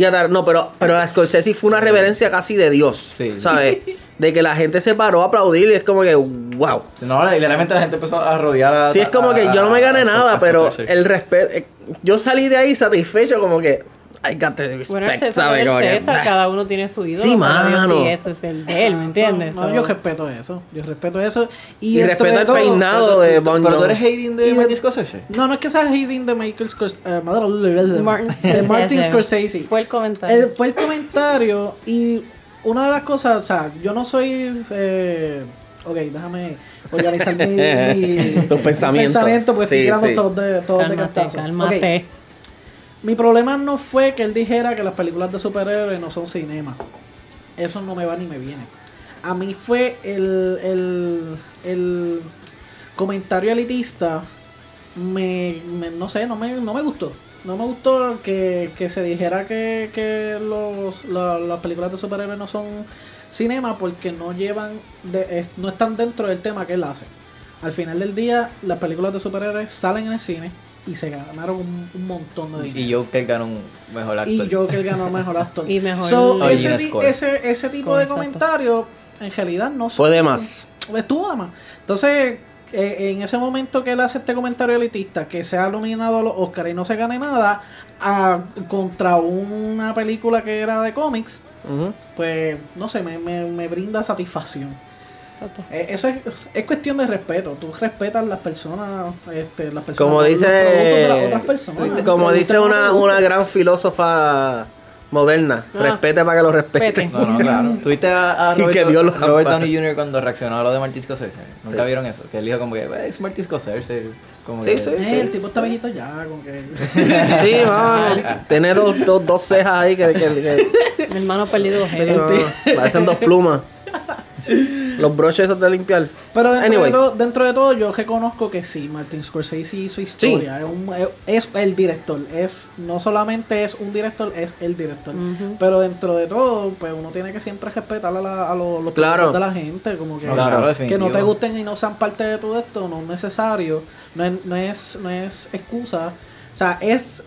Speaker 2: Y a Tar- no, pero, pero a Scorsese fue una reverencia casi de Dios.
Speaker 6: Sí.
Speaker 2: ¿Sabes? De que la gente se paró a aplaudir y es como que, wow.
Speaker 6: No, literalmente la gente empezó a rodear a.
Speaker 2: Sí, es como que yo no me gané
Speaker 6: a-
Speaker 2: nada,
Speaker 6: a
Speaker 2: pero el respeto. eh, Yo salí de ahí satisfecho, como que, I got the respect,
Speaker 3: Bueno, el César
Speaker 2: ¿sabes?
Speaker 3: el César, cada uno tiene su ídolo.
Speaker 2: Sí, mano.
Speaker 3: si ese es el de él, ¿me entiendes?
Speaker 4: No, no,
Speaker 3: So-
Speaker 4: yo respeto eso. Yo respeto eso. Y,
Speaker 2: Y respeto
Speaker 4: de
Speaker 2: el
Speaker 4: todo-
Speaker 2: peinado de Bon
Speaker 6: Pero tú eres hating de Martin Scorsese.
Speaker 4: No, no es que sea hating de Michael Scorsese. eh,
Speaker 3: Martin *laughs*
Speaker 4: de Martin
Speaker 3: Scorsese.
Speaker 4: Scorsese.
Speaker 3: Fue el comentario.
Speaker 4: El- fue el comentario y una de las cosas, o sea, yo no soy. Eh, ok, déjame organizar mi, mi *laughs*
Speaker 2: Tus pensamientos.
Speaker 4: pensamiento, porque
Speaker 2: Sí,
Speaker 4: estoy tirando
Speaker 2: sí.
Speaker 4: todos de, todos de
Speaker 3: cálmate,
Speaker 4: cantazo.
Speaker 3: cálmate.
Speaker 4: Ok, Mi problema no fue que él dijera que las películas de superhéroes no son cinema. Eso no me va ni me viene. A mí fue el, el, el comentario elitista. Me, me- no sé, no me, no me gustó. No me gustó que, que se dijera que, que los, la- las películas de superhéroes no son cinema porque no llevan, de, no están dentro del tema que él hace. Al final del día, las películas de superhéroes salen en el cine y se ganaron un, un montón de dinero.
Speaker 6: Y Joker ganó un mejor actor.
Speaker 4: Y Joker ganó mejor *laughs* actor.
Speaker 3: Y mejor
Speaker 4: So, ese, ese, ese tipo
Speaker 3: Score,
Speaker 4: de
Speaker 3: exacto.
Speaker 4: comentarios, en realidad no
Speaker 2: Fue de más.
Speaker 4: Estuvo de más. Entonces, eh, en ese momento que él hace este comentario elitista, que se ha nominado a los Oscars y no se gane nada, a- contra una película que era de cómics, pues, no sé, me, me, me brinda satisfacción. Eh, Eso es, es cuestión de respeto. Tú respetas las personas, este, las personas
Speaker 2: Como
Speaker 4: los productos de las
Speaker 2: dice,
Speaker 4: otras personas.
Speaker 2: como dice una, una gran filósofa moderna,
Speaker 3: Ah.
Speaker 2: respete para que lo respete.
Speaker 3: Vete.
Speaker 6: No, no, claro. *laughs* ¿Tuviste a, a Robert,
Speaker 2: que Dios lo
Speaker 6: Robert
Speaker 2: ampare.
Speaker 6: Downey Jr. cuando reaccionó a lo de Martin Scorsese? ¿Nunca
Speaker 2: Sí.
Speaker 6: vieron eso? Que él dijo como que, "Eh, es Martin Scorsese. Como
Speaker 2: Sí,
Speaker 6: que,
Speaker 2: sí.
Speaker 4: Eh, el tipo está viejito ya, como que. *laughs*
Speaker 2: Sí. Tiene dos, dos, dos cejas ahí que, que- que-
Speaker 3: Mi hermano ha perdido dos
Speaker 2: sí, no, parecen dos plumas. Los broches esos de limpiar.
Speaker 4: Pero dentro de,
Speaker 2: Anyways.
Speaker 4: todo, dentro de todo, yo reconozco que sí, Martin Scorsese hizo historia. Es, un- es el director. Es, no solamente es un director, es el director. Pero dentro de todo, pues uno tiene que siempre respetar a, la- a los, los
Speaker 2: Claro.
Speaker 4: de la gente. Como que,
Speaker 6: claro,
Speaker 4: que no te gusten y no sean parte de todo esto, no es necesario. No es, no es, no es excusa. O sea, es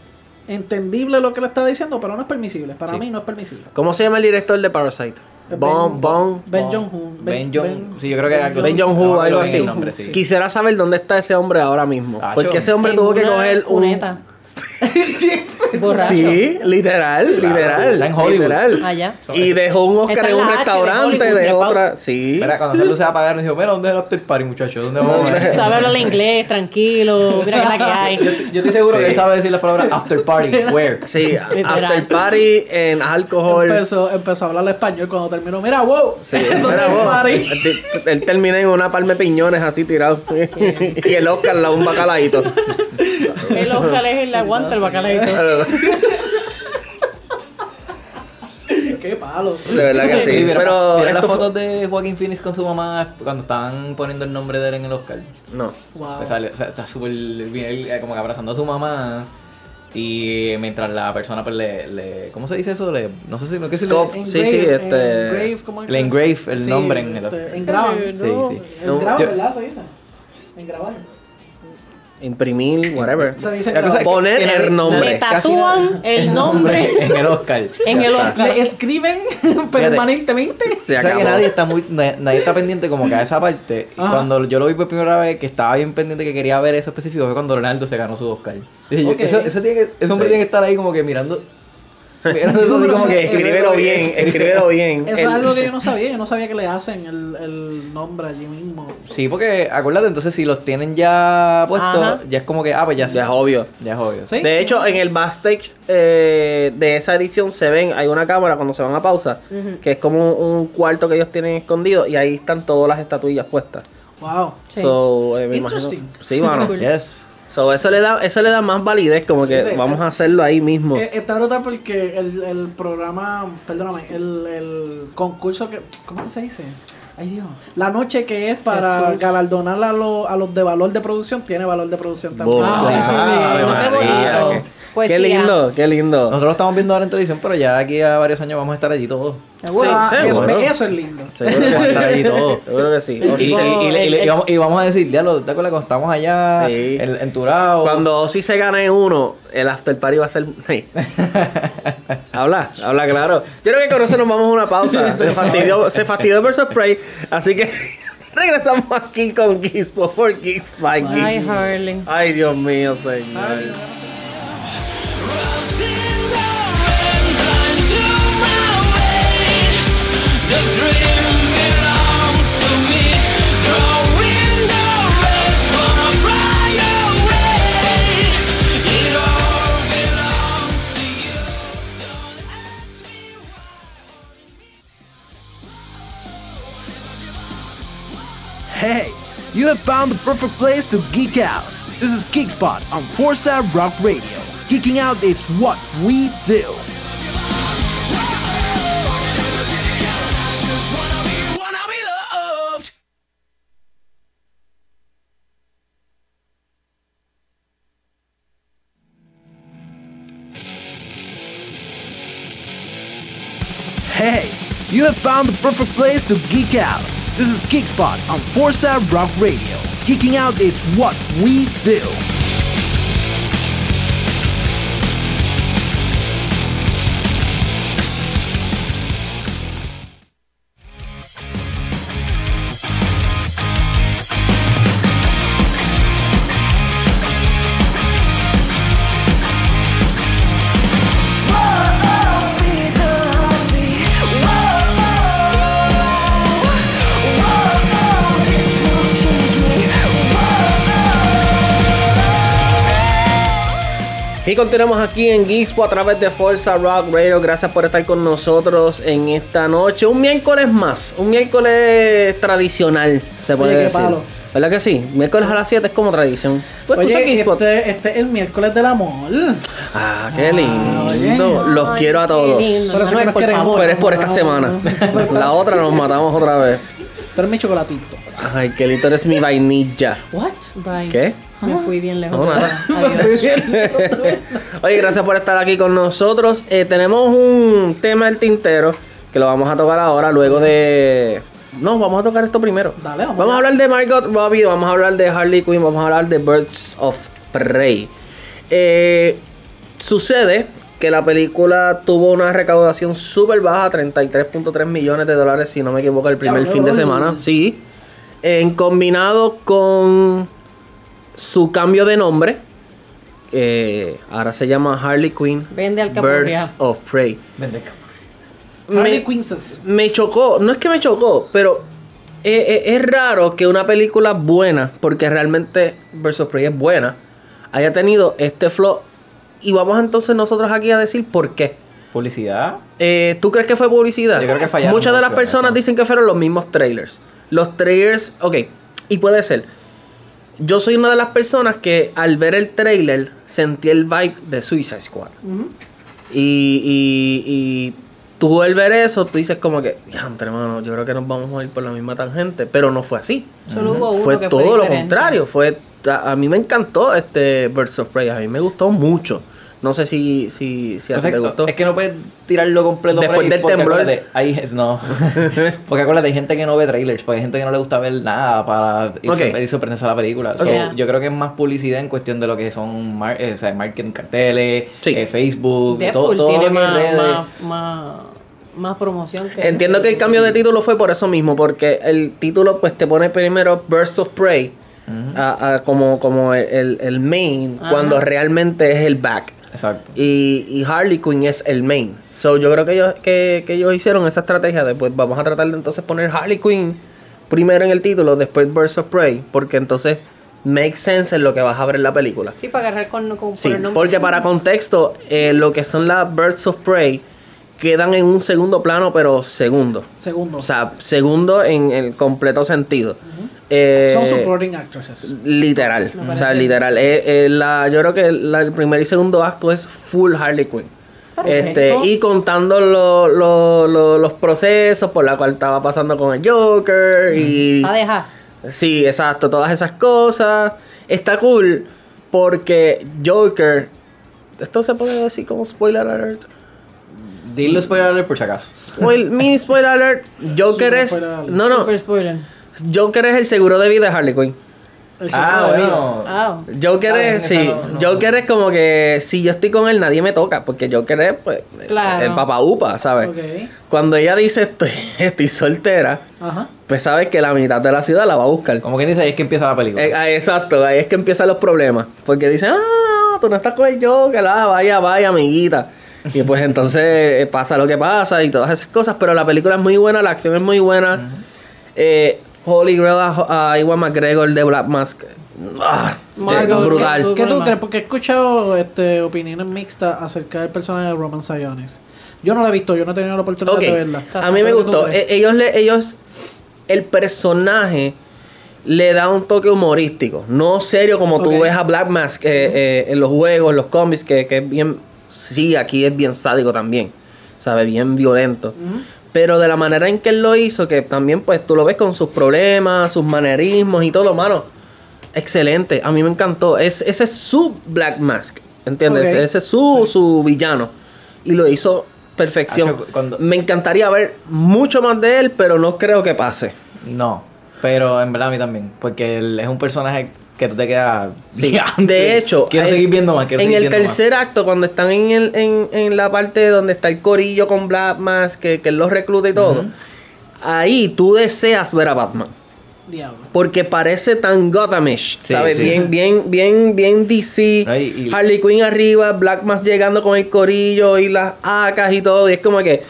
Speaker 4: entendible lo que le está diciendo, pero no es permisible. Para
Speaker 2: Sí.
Speaker 4: mí no es permisible.
Speaker 2: ¿Cómo se llama el director de Parasite? Bon, Bon,
Speaker 4: Ben
Speaker 6: Bon-
Speaker 4: Jong-un.
Speaker 6: Ben Jong- sí, yo creo que algo-
Speaker 2: Ben
Speaker 6: no,
Speaker 2: algo así.
Speaker 6: nombre, sí.
Speaker 2: Quisiera saber dónde está ese hombre ahora mismo. Porque ese hombre tuvo que coger un...
Speaker 3: Borracho.
Speaker 2: Sí, literal, literal.
Speaker 6: está en Hollywood.
Speaker 2: literal.
Speaker 3: Allá.
Speaker 2: Y dejó un Oscar en un
Speaker 3: de
Speaker 2: restaurante, de otra. Sí.
Speaker 6: Mira, cuando se luces apagaron, dijo, mira, ¿dónde es el after party, muchachos? ¿Dónde vamos? *laughs*
Speaker 3: Sabe hablar inglés, tranquilo. Mira que la que hay.
Speaker 6: Yo estoy seguro
Speaker 2: Sí.
Speaker 6: que él sabe decir la palabra after party. *laughs* Where?
Speaker 2: Sí, after party en alcohol.
Speaker 4: Empezó, empezó a hablar español cuando terminó. Mira, wow.
Speaker 2: Sí, *laughs*
Speaker 4: ¿dónde
Speaker 2: mira
Speaker 4: party?
Speaker 2: él, él termina en una palma de piñones así tirado. y el Oscar la un
Speaker 3: El Oscar es el aguanta el bacalaíto. *laughs*
Speaker 4: Qué palo.
Speaker 2: De verdad que sí.
Speaker 6: Sí,
Speaker 2: Pero
Speaker 6: mira las fotos de Joaquín Phoenix con su mamá cuando estaban poniendo el nombre de él en el Oscar.
Speaker 2: No.
Speaker 4: Wow.
Speaker 6: O sea, le- o sea, está súper bien, él, eh, como que abrazando a su mamá. Y mientras la persona pues le, le ¿cómo se dice eso? Le, no sé si no qué se le.
Speaker 2: Sí, sí, este-
Speaker 4: Engrave, ¿cómo es
Speaker 6: Le engrave el nombre en el-
Speaker 4: este, engraban.
Speaker 3: Eh,
Speaker 6: Sí, sí.
Speaker 4: Engraban,
Speaker 6: Yo-
Speaker 4: ¿verdad? Se dice. Engrabar.
Speaker 2: Imprimir, whatever.
Speaker 4: Se dice
Speaker 6: La cosa es que
Speaker 2: Poner
Speaker 6: en
Speaker 2: el nombre.
Speaker 3: Le tatúan el nombre
Speaker 6: en el Oscar. *laughs*
Speaker 3: en el. Oscar.
Speaker 4: Le escriben *laughs* permanentemente.
Speaker 2: Se
Speaker 6: o sea que nadie está muy na- nadie está pendiente como que a esa parte *laughs*
Speaker 4: Ajá.
Speaker 6: cuando yo lo vi por primera vez que estaba bien pendiente que quería ver eso específico fue cuando Ronaldo se ganó su Oscar Y yo,
Speaker 4: Ok.
Speaker 6: eso, eso tiene que, ese hombre
Speaker 2: Sí.
Speaker 6: tiene que estar ahí como que mirando eso así como que
Speaker 2: Escríbelo bien, escríbelo bien.
Speaker 4: Eso
Speaker 2: El-
Speaker 4: es algo que yo no sabía. Yo no sabía que le hacen el, el nombre allí mismo.
Speaker 6: sí porque acuérdate entonces si los tienen ya puestos ya es como que ah pues ya,
Speaker 2: Ya es obvio.
Speaker 6: ya es obvio
Speaker 4: Sí.
Speaker 2: De hecho, en el backstage eh, de esa edición se ven, hay una cámara cuando se van a pausa, que es como un, un cuarto que ellos tienen escondido y ahí están todas las estatuillas puestas.
Speaker 4: Wow.
Speaker 3: Sí.
Speaker 2: So, eh, me imagino-
Speaker 4: Interesting.
Speaker 2: Sí, mano.
Speaker 3: Cool.
Speaker 6: yes
Speaker 2: So, eso le da, eso le da más validez, como que vamos a hacerlo ahí mismo.
Speaker 4: Eh, está brutal porque el, el programa, perdóname, el, el concurso que, ¿cómo se dice? Ay Dios. La noche que es para
Speaker 3: Jesús.
Speaker 4: galardonar a, los a los de valor de producción, tiene valor de producción también.
Speaker 3: Ah, sí, sí, sí. No te Pues
Speaker 2: qué
Speaker 3: sí,
Speaker 2: lindo, qué lindo.
Speaker 6: nosotros lo estamos viendo ahora en televisión pero ya aquí a varios años vamos a estar allí todos
Speaker 3: Seguro.
Speaker 4: Ah,
Speaker 2: Sí,
Speaker 4: eso,
Speaker 2: seguro.
Speaker 4: eso es lindo.
Speaker 2: Seguro que
Speaker 6: vamos a
Speaker 2: sí.
Speaker 6: estar allí todos *laughs*
Speaker 2: Seguro que sí. O
Speaker 6: y, vamos, y vamos a decir, diablo, ¿te acuerdas cuando estábamos allá
Speaker 2: Sí.
Speaker 6: en, en Turao?
Speaker 2: Cuando Ozzy se gane uno, el after party va a ser. *laughs* Sí. habla, habla claro. Yo creo que con eso nos vamos a una pausa. *laughs* Se fastidió, se fastidió versus Spray. Así que regresamos aquí con Geeks for Geeks by
Speaker 3: Ay,
Speaker 2: Geeks.
Speaker 3: Harley.
Speaker 2: Ay, Dios mío, señor.
Speaker 1: Found the perfect place to geek out. This is Geekspot on Forza Rock Radio. Geeking out is what we do. Hey, you have found the perfect place to geek out. This is Geekspot on Forza Rock Radio. Geeking out is what we do.
Speaker 2: Y continuamos aquí en Geekspo a través de Forza Rock Radio. Gracias por estar con nosotros en esta noche. Un miércoles más, un miércoles tradicional, se puede
Speaker 4: Oye,
Speaker 2: decir.
Speaker 4: palo.
Speaker 2: ¿Verdad que sí? Miércoles a las 7 es como tradición. ¿Tú escuchas
Speaker 4: Oye, este, este es el miércoles del amor.
Speaker 2: Ah, qué
Speaker 4: Ah,
Speaker 2: lindo. Los
Speaker 3: Ay,
Speaker 2: quiero a
Speaker 3: qué
Speaker 2: todos.
Speaker 3: lindo.
Speaker 4: Por eso que
Speaker 3: Manuel,
Speaker 4: nos
Speaker 3: por
Speaker 4: queremos.
Speaker 3: favor.
Speaker 2: Pero es por esta semana. *laughs* La otra nos matamos otra vez.
Speaker 4: Pero es mi chocolatito.
Speaker 2: Ay, qué lindo eres mi vainilla.
Speaker 4: What?
Speaker 3: Bye.
Speaker 2: ¿Qué?
Speaker 3: Me fui bien lejos.
Speaker 2: No, nada.
Speaker 3: Adiós.
Speaker 2: Oye, gracias por estar aquí con nosotros. Eh, tenemos un tema del tintero que lo vamos a tocar ahora, luego de. No, vamos a tocar esto primero.
Speaker 4: Dale, vamos
Speaker 2: vamos a hablar de Margot Robbie, vamos a hablar de Harley Quinn, vamos a hablar de Birds of Prey. Eh, sucede que la película tuvo una recaudación súper baja, 33.3 millones de dólares, si no me equivoco, el primer fin de semana. Sí. En combinado con su cambio de nombre. eh, ahora se llama Harley Quinn.
Speaker 3: Vende alcapurria.
Speaker 2: Birds of Prey.
Speaker 4: Harley
Speaker 2: Me,
Speaker 4: Quinces.
Speaker 2: me chocó, no es que me chocó, pero eh, eh, es raro que una película buena, porque realmente Birds of Prey es buena, haya tenido este flow. Y vamos entonces nosotros aquí a decir por qué.
Speaker 6: Publicidad.
Speaker 2: Eh, ¿Tú crees que fue publicidad?
Speaker 6: Yo creo que fallaron
Speaker 2: Muchas de las personas
Speaker 6: eso.
Speaker 2: dicen que fueron los mismos trailers. Los trailers, ok, y puede ser. Yo soy una de las personas que al ver el trailer sentí el vibe de Suicide Squad. y, y, y tú al ver eso, tú dices como que, diantre, hermano, yo creo que nos vamos a ir por la misma tangente. Pero no fue así.
Speaker 3: Solo hubo uno
Speaker 2: Fue
Speaker 3: que
Speaker 2: todo
Speaker 3: fue
Speaker 2: lo contrario. Fue, a, a mí me encantó este Birds of Prey. A mí me gustó mucho. No sé si, si, si a
Speaker 6: O
Speaker 2: ti
Speaker 6: sea,
Speaker 2: te gustó.
Speaker 6: Es que no puedes tirarlo completo por
Speaker 2: Después
Speaker 6: ahí,
Speaker 2: del
Speaker 6: porque
Speaker 2: temblor.
Speaker 6: acuérdate, hay- no. *laughs* porque acuérdate, hay gente que no ve trailers, porque hay gente que no le gusta ver nada para ir,
Speaker 2: Ok.
Speaker 6: sorpre- ir sorprenderse a la película. So. Yo creo que es más publicidad en cuestión de lo que son mar eh, o sea, marketing carteles,
Speaker 2: Sí.
Speaker 6: eh, Facebook, todo,
Speaker 3: Deadpool
Speaker 6: todo
Speaker 3: tiene
Speaker 6: lo que es
Speaker 3: más,
Speaker 6: redes.
Speaker 3: más, más, más promoción que.
Speaker 2: Entiendo que el cambio de título fue por eso mismo, porque el título pues te pone primero Burst of Prey a- a como, como el, el- el main,
Speaker 3: Ajá.
Speaker 2: cuando realmente es el back.
Speaker 6: Exacto.
Speaker 2: Y, y Harley Quinn es el main. So yo creo que ellos, que, que ellos hicieron esa estrategia de pues vamos a tratar de entonces poner Harley Quinn primero en el título, después Burst of Prey, porque entonces make sense en lo que vas a ver en la película.
Speaker 3: Sí, para agarrar con, con
Speaker 2: Sí,
Speaker 3: por el nombre.
Speaker 2: porque para contexto, eh, lo que son las Birds of Prey quedan en un segundo plano, pero segundo.
Speaker 4: Segundo.
Speaker 2: O sea, segundo en el completo sentido. Eh,
Speaker 4: Son supporting actresses.
Speaker 2: Literal. O sea, literal. Eh, eh, la, yo creo que la- el primer y segundo acto es full Harley Quinn. Este, y contando lo- lo- lo- los procesos por la cual estaba pasando con el Joker y
Speaker 3: A dejar.
Speaker 2: Sí, exacto, todas esas cosas. Está cool porque Joker. Esto se puede decir como spoiler alert.
Speaker 6: Dilo spoiler alert por si acaso.
Speaker 2: Spoil, mini spoiler alert. *laughs* Joker
Speaker 4: Super
Speaker 2: es.
Speaker 4: spoiler alert.
Speaker 2: No, no.
Speaker 3: Super spoiler.
Speaker 2: Joker es el seguro de vida de Harley Quinn.
Speaker 4: El
Speaker 6: Ah,
Speaker 4: seguro de vida.
Speaker 6: bueno.
Speaker 3: Ah,
Speaker 2: Joker es, sí,
Speaker 6: no- no.
Speaker 2: Joker es como que si yo estoy con él nadie me toca, porque Joker es pues
Speaker 3: Claro.
Speaker 2: el papá upa, ¿sabes?
Speaker 4: Ok.
Speaker 2: Cuando ella dice estoy, *laughs* estoy soltera,
Speaker 4: Ajá.
Speaker 2: pues sabes que la mitad de la ciudad la va a buscar.
Speaker 6: Como quien dice, ahí es que empieza la película.
Speaker 2: Eh, ah, exacto, ahí es que empiezan los problemas. Porque dicen, ah, tú no estás con el Joker, ah, vaya, vaya, amiguita. Y pues entonces eh, pasa lo que pasa y todas esas cosas. Pero la película es muy buena, la acción es muy buena. Eh, Holy Grail a, a Iwan McGregor de Black Mask. Ah,
Speaker 3: Margot,
Speaker 2: brutal.
Speaker 3: qué-
Speaker 4: ¿Qué tú crees? Porque he escuchado este, opiniones mixtas acerca del personaje de Roman Sionis. Yo no la he visto, yo no he tenido la oportunidad de verla.
Speaker 2: a mí me
Speaker 4: ¿Pero qué tú
Speaker 2: gustó. Eh, ellos, le, ellos, el personaje le da un toque humorístico, no serio como tú
Speaker 4: Ok.
Speaker 2: ves a Black Mask eh, eh, en los juegos, en los cómics, que, que es bien, sí, aquí es bien sádico también, sabe, bien violento. Pero de la manera en que él lo hizo, que también pues tú lo ves con sus problemas, sus manerismos y todo, mano. Excelente, a mí me encantó. Es, ese es su Black Mask, ¿entiendes? Ese es su, su villano. Y lo hizo perfección.
Speaker 6: Cuando-
Speaker 2: Me encantaría ver mucho más de él, pero no creo que pase.
Speaker 6: No, pero en verdad a mí también. Porque él es un personaje que tú te quedas.
Speaker 2: Sí,
Speaker 6: "Diantre,
Speaker 2: de hecho,
Speaker 6: quiero seguir viendo más. Quiero
Speaker 2: en el
Speaker 6: viendo más".
Speaker 2: tercer acto, cuando están en, el, en, en la parte donde está el corillo con Black Mask, que, que él los recluta y todo, ahí tú deseas ver a Batman.
Speaker 4: Diablo.
Speaker 2: Porque parece tan Gothamish,
Speaker 6: Sí,
Speaker 2: ¿sabes?
Speaker 6: sí.
Speaker 2: Bien, bien, bien, bien DC.
Speaker 6: Y-
Speaker 2: Harley Quinn arriba, Black Mask llegando con el corillo y las acas y todo. Y es como que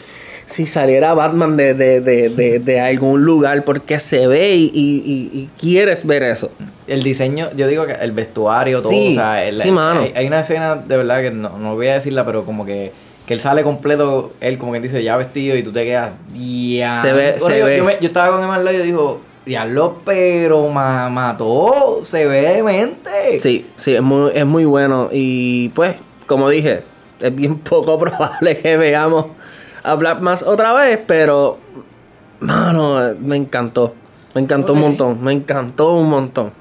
Speaker 2: si saliera Batman de, de, de, de, de algún lugar porque se ve y, y, y- quieres ver eso.
Speaker 6: El diseño, yo digo que el vestuario, todo,
Speaker 2: Sí,
Speaker 6: o sea, el-
Speaker 2: sí, mano.
Speaker 6: Hay, hay una escena de verdad que no, no voy a decirla, pero como que, que él sale completo, él como que dice ya vestido y tú te quedas, ya.
Speaker 2: Se ve- se
Speaker 6: yo,
Speaker 2: ve.
Speaker 6: Yo, me- yo estaba con Emma y yo digo, diablo, pero ma- mató, se ve demente.
Speaker 2: Sí, sí, es muy, es muy bueno. Y pues, como dije, es bien *laughs* poco probable que veamos a Black Mass otra vez, pero, mano, me encantó. Me encantó un montón, me encantó un montón.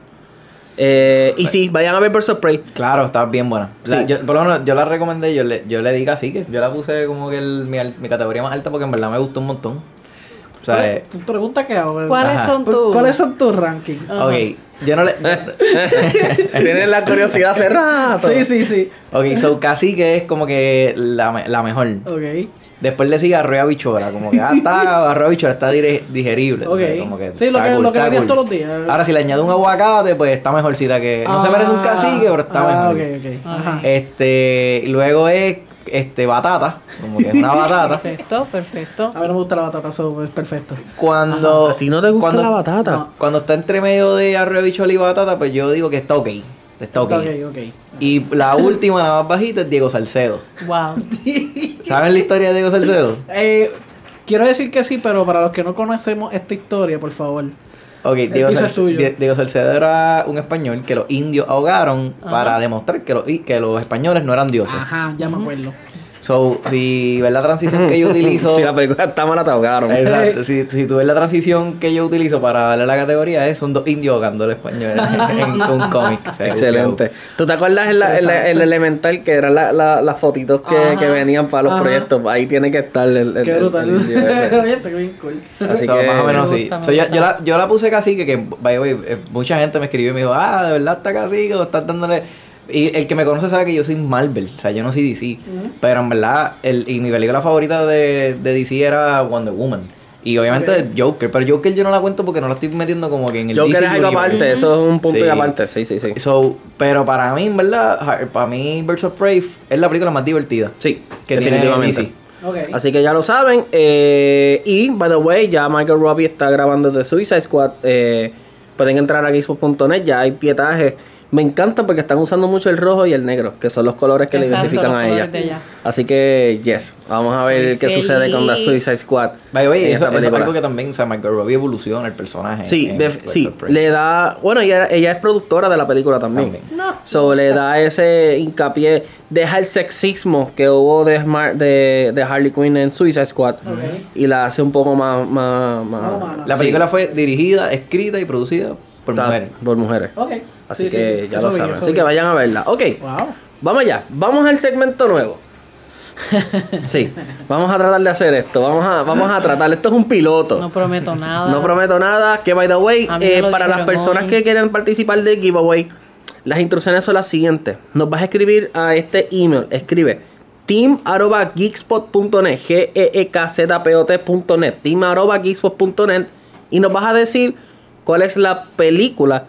Speaker 2: Eh, y sí, vayan a ver Birds of Prey.
Speaker 6: Claro, está bien buena. La-
Speaker 2: Sí.
Speaker 6: yo, por lo menos yo la recomendé, yo le, yo le di así que yo la puse como que el- mi, categoría más alta porque en verdad me gustó un montón. O sea, eh,
Speaker 4: Pregunta que hago.
Speaker 3: ¿Cuáles
Speaker 6: Ajá.
Speaker 3: son tus?
Speaker 4: ¿Cuáles son tus rankings?
Speaker 6: ok, yo no le... *laughs*
Speaker 2: Tienen la curiosidad hace rato.
Speaker 4: Sí, sí, sí.
Speaker 6: Ok, so casi que es como que la, la mejor.
Speaker 4: Ok.
Speaker 6: Después le sigue arroz y habichuela, como que ah, está *laughs* arroz y habichuela, está digerible.
Speaker 4: Ok.
Speaker 6: o sea, como que
Speaker 4: Sí, lo que-
Speaker 6: cool,
Speaker 4: lo que
Speaker 6: cool.
Speaker 4: todos los días.
Speaker 6: Ahora, si le añade un aguacate, pues está mejorcita que. No se parece a un cacique, pero está
Speaker 4: ah,
Speaker 6: mejor.
Speaker 4: ok, ok. Ajá.
Speaker 6: Este, y luego es este batata, como que es una batata.
Speaker 3: Perfecto, perfecto.
Speaker 4: A mí no me gusta la batata, so es perfecto.
Speaker 6: Cuando.
Speaker 2: ¿A ti no te gusta
Speaker 6: cuando,
Speaker 2: la batata?
Speaker 4: No.
Speaker 6: Cuando está entre medio de arroz habichuela y batata, pues yo digo que está ok. Ok,
Speaker 4: ok.
Speaker 6: Y la *laughs* última, la más bajita, es Diego Salcedo.
Speaker 3: Wow. *laughs*
Speaker 6: ¿Saben la historia de Diego Salcedo?
Speaker 4: Eh, quiero decir que sí, pero para los que no conocemos esta historia, por favor.
Speaker 6: Ok, Diego, Salcedo era un español que los indios ahogaron para demostrar que los, que los españoles no eran dioses.
Speaker 4: Ajá, ya me acuerdo.
Speaker 6: So, si ves la transición que yo *laughs* utilizo.
Speaker 2: Si la película está mala, te ahogaron.
Speaker 6: Exacto, si, si tú ves la transición que yo utilizo para darle la categoría, es son dos indios ahogando al español en, en *laughs* un cómic. O sea,
Speaker 2: Excelente. ¿Tú te acuerdas en la- en la- el elemental que eran la- la- las fotitos que, que venían para los
Speaker 4: Ajá.
Speaker 2: proyectos? Ahí tiene que estar el. el-
Speaker 4: Qué
Speaker 2: el-
Speaker 4: brutal.
Speaker 2: el indio ese. *laughs* Así
Speaker 6: So,
Speaker 2: que.
Speaker 6: más o menos
Speaker 3: Me
Speaker 6: sí.
Speaker 3: me
Speaker 6: So, yo, la, yo la puse cacique, que by the way, eh, mucha gente me escribió y me dijo, ah, de verdad está cacique o estás dándole. Y el que me conoce sabe que yo soy Marvel, o sea, yo no soy DC. Pero en verdad, el, y mi película favorita de, de DC era Wonder Woman. Y obviamente Joker, pero Joker yo no la cuento porque no la estoy metiendo como que en el
Speaker 2: Joker
Speaker 6: DC
Speaker 2: es algo aparte, eso es un punto
Speaker 6: Sí.
Speaker 2: y aparte. Sí, sí, sí.
Speaker 6: So, pero para mí, en verdad, para mí Birds of Prey es la película más divertida.
Speaker 2: Sí,
Speaker 6: Que tiene
Speaker 2: definitivamente.
Speaker 6: DC.
Speaker 4: Ok.
Speaker 2: Así que ya lo saben. eh, y, by the way, ya Michael Robbie está grabando The Suicide Squad. eh, pueden entrar a Xbox.net, ya hay pietajes. Me encanta porque están usando mucho el rojo y el negro, que son los colores que le identifican a ella. Así que, yes, vamos a ver
Speaker 3: Soy
Speaker 2: qué sucede con
Speaker 3: feliz.
Speaker 2: Suicide Squad.
Speaker 6: By the way, eso, es algo que también, o sea, Michael Robbie evoluciona el personaje.
Speaker 2: Sí,
Speaker 6: en
Speaker 2: def-
Speaker 6: Birds
Speaker 2: sí, le da, bueno, ella, ella es productora de la película también.
Speaker 6: También.
Speaker 3: No.
Speaker 2: So le da ese hincapié, deja el sexismo que hubo de, Smart- de, de Harley Quinn en Suicide Squad y la hace un poco más, más, más-.
Speaker 6: La
Speaker 2: sí,
Speaker 6: película fue dirigida, escrita y producida por
Speaker 2: está-
Speaker 6: mujeres.
Speaker 2: por mujeres.
Speaker 4: Ok.
Speaker 2: Así
Speaker 4: Sí,
Speaker 2: que
Speaker 4: sí.
Speaker 2: ya
Speaker 4: Eso
Speaker 2: lo
Speaker 4: vi,
Speaker 2: saben. Así
Speaker 4: vi.
Speaker 2: que vayan a verla. Ok,
Speaker 4: Wow.
Speaker 2: vamos allá. Vamos al segmento nuevo. *laughs* Sí, vamos a tratar de hacer esto. Vamos a, vamos a tratar. Esto es un piloto.
Speaker 3: No prometo nada.
Speaker 2: No prometo nada. Que by the way, eh, para las personas
Speaker 3: hoy.
Speaker 2: que quieren participar del giveaway, las instrucciones son las siguientes. Nos vas a escribir a este email. Escribe team arroba geekspot.net g e e k z p o t.net team arroba geekspot.net y nos vas a decir cuál es la película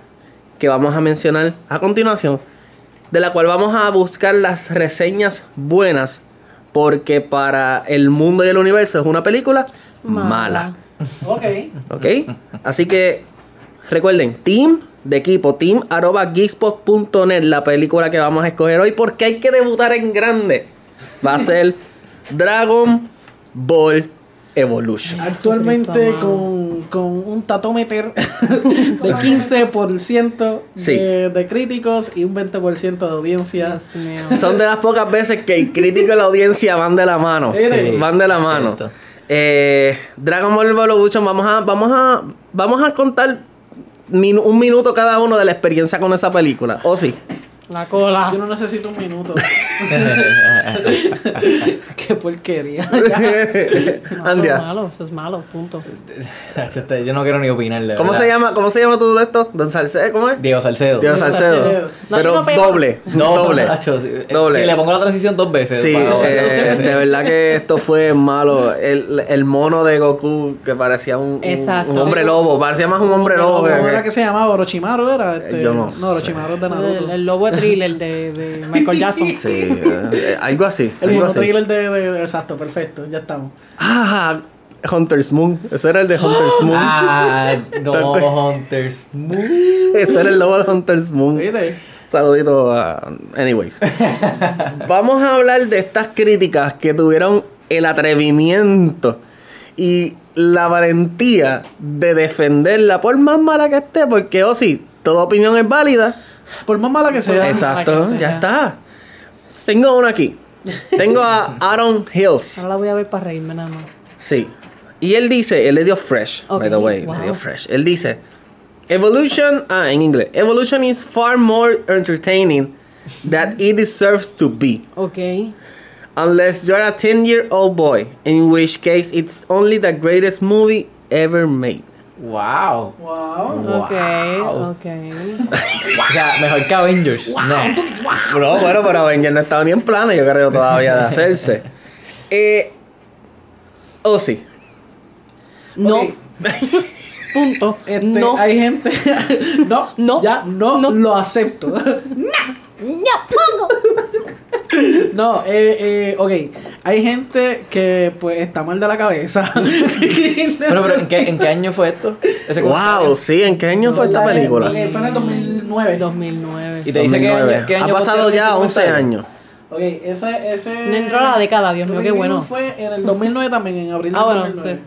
Speaker 2: que vamos a mencionar a continuación de la cual vamos a buscar las reseñas buenas porque para el mundo y el universo es una película
Speaker 3: Mala.
Speaker 2: mala.
Speaker 4: Ok.
Speaker 2: ¿Ok? Así que recuerden, team de equipo, team arroba geekspot.net, la película que vamos a escoger hoy, porque hay que debutar en grande. Va a ser *laughs* Dragon Ball Evolution.
Speaker 4: Actualmente con, con un tatómeter *laughs* de 15%
Speaker 2: Sí.
Speaker 4: de, de críticos y un 20% de audiencia.
Speaker 3: Dios mío.
Speaker 2: Son de las pocas veces que el crítico y la audiencia van de la mano.
Speaker 4: Sí.
Speaker 2: Van de la mano. Eh, Dragon Ball Evolution, vamos a, vamos a, vamos a contar min- un minuto cada uno de la experiencia con esa película. ¿O sí?
Speaker 3: La cola.
Speaker 4: Yo no necesito un minuto. *laughs* *laughs* Qué porquería. *laughs*
Speaker 3: No,
Speaker 2: Andia.
Speaker 3: Es malo, eso es malo, punto.
Speaker 6: Yo no quiero ni opinar. de
Speaker 2: ¿Cómo se llama, cómo se llama tú de esto? Don Salcedo, ¿cómo es?
Speaker 6: Diego Salcedo.
Speaker 2: Diego Salcedo.
Speaker 4: Salcedo.
Speaker 3: No,
Speaker 2: Pero
Speaker 3: no
Speaker 2: doble,
Speaker 6: No,
Speaker 2: doble.
Speaker 6: macho, sí.
Speaker 2: Doble.
Speaker 6: Si le pongo la transición dos veces.
Speaker 2: Sí,
Speaker 6: para-
Speaker 2: eh, de verdad que esto fue malo. El, el mono de Goku que parecía un, un-
Speaker 3: Exacto.
Speaker 2: un hombre lobo, parecía más un hombre lobo.
Speaker 4: ¿Cómo era que se llamaba? ¿Orochimaru era? Este,
Speaker 2: Yo no
Speaker 4: No. Orochimaru es de
Speaker 3: El,
Speaker 4: Naruto.
Speaker 3: el lobo thriller de, de Michael *laughs* Jackson.
Speaker 2: Sí, eh, algo así.
Speaker 4: El
Speaker 2: algo así.
Speaker 4: trailer de, de- de- Exacto, perfecto, ya estamos.
Speaker 2: Ah, Hunter's Moon. Ese era el de Hunter's Moon.
Speaker 6: Ah, *laughs* no, Hunters.
Speaker 2: Ese era el logo de Hunter's Moon.
Speaker 4: ¿Viste?
Speaker 2: Saludito a... Anyways. *laughs* Vamos a hablar de estas críticas que tuvieron el atrevimiento y la valentía de defenderla por más mala que esté, porque, oh sí, toda opinión es válida.
Speaker 4: Por más mala que sea.
Speaker 2: Exacto,
Speaker 3: que
Speaker 2: ya
Speaker 3: sea.
Speaker 2: está. Tengo uno aquí. Tengo a *laughs* Aaron Hills.
Speaker 3: Ahora la voy a ver para reírme nada más.
Speaker 2: Sí. Y él dice, él le dio fresh, by the way,
Speaker 3: wow.
Speaker 2: le dio fresh. Él dice, evolution, ah, en inglés, evolution is far more entertaining than it deserves to be.
Speaker 3: Ok.
Speaker 2: Unless you're a 10 year old boy, in which case it's only the greatest movie ever made.
Speaker 6: Wow.
Speaker 4: Wow.
Speaker 3: Ok, ok. *laughs*
Speaker 6: O sea, mejor que Avengers. No.
Speaker 2: Bro, bueno, pero Avenger no estaba ni en planes, yo creo todavía de hacerse. *laughs* Eh, oh, sí.
Speaker 3: No. *laughs* Punto.
Speaker 4: Este,
Speaker 3: no.
Speaker 4: Hay gente. no,
Speaker 3: No.
Speaker 4: Ya, no,
Speaker 3: No.
Speaker 4: lo acepto.
Speaker 3: Ya, pongo.
Speaker 4: no, eh, eh, ok. Hay gente que pues está mal de la cabeza. *laughs*
Speaker 6: Pero, pero ¿en, qué, ¿en qué año fue esto? Ese
Speaker 2: Wow, sí, ¿en qué año fue esta
Speaker 4: La de-
Speaker 2: película?
Speaker 4: Fue en el 2009.
Speaker 3: 2009.
Speaker 6: Y te dice qué
Speaker 2: 2009.
Speaker 6: año, qué año
Speaker 2: Ha pasado ya
Speaker 6: ese
Speaker 2: 11
Speaker 6: comentario.
Speaker 2: años.
Speaker 4: Ok, ese, ese.
Speaker 3: No entró a la década, Dios mío, qué bueno.
Speaker 4: Fue en el 2009 también, en abril del
Speaker 3: Ah, bueno,
Speaker 4: 2009.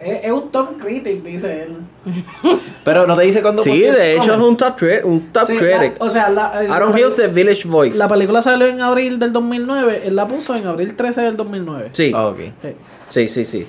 Speaker 4: Es, es un top critic, dice él. *laughs*
Speaker 6: Pero no te dice cuándo
Speaker 2: Sí, de hecho es un top, un top
Speaker 4: Sí,
Speaker 2: critic.
Speaker 4: la- o sea, la,
Speaker 2: Aaron Hills de Village Voice.
Speaker 4: La película salió en abril del 2009. Él la puso en abril 13 del 2009.
Speaker 2: Sí,
Speaker 6: Ah, ok.
Speaker 4: Sí.
Speaker 2: sí, sí, sí.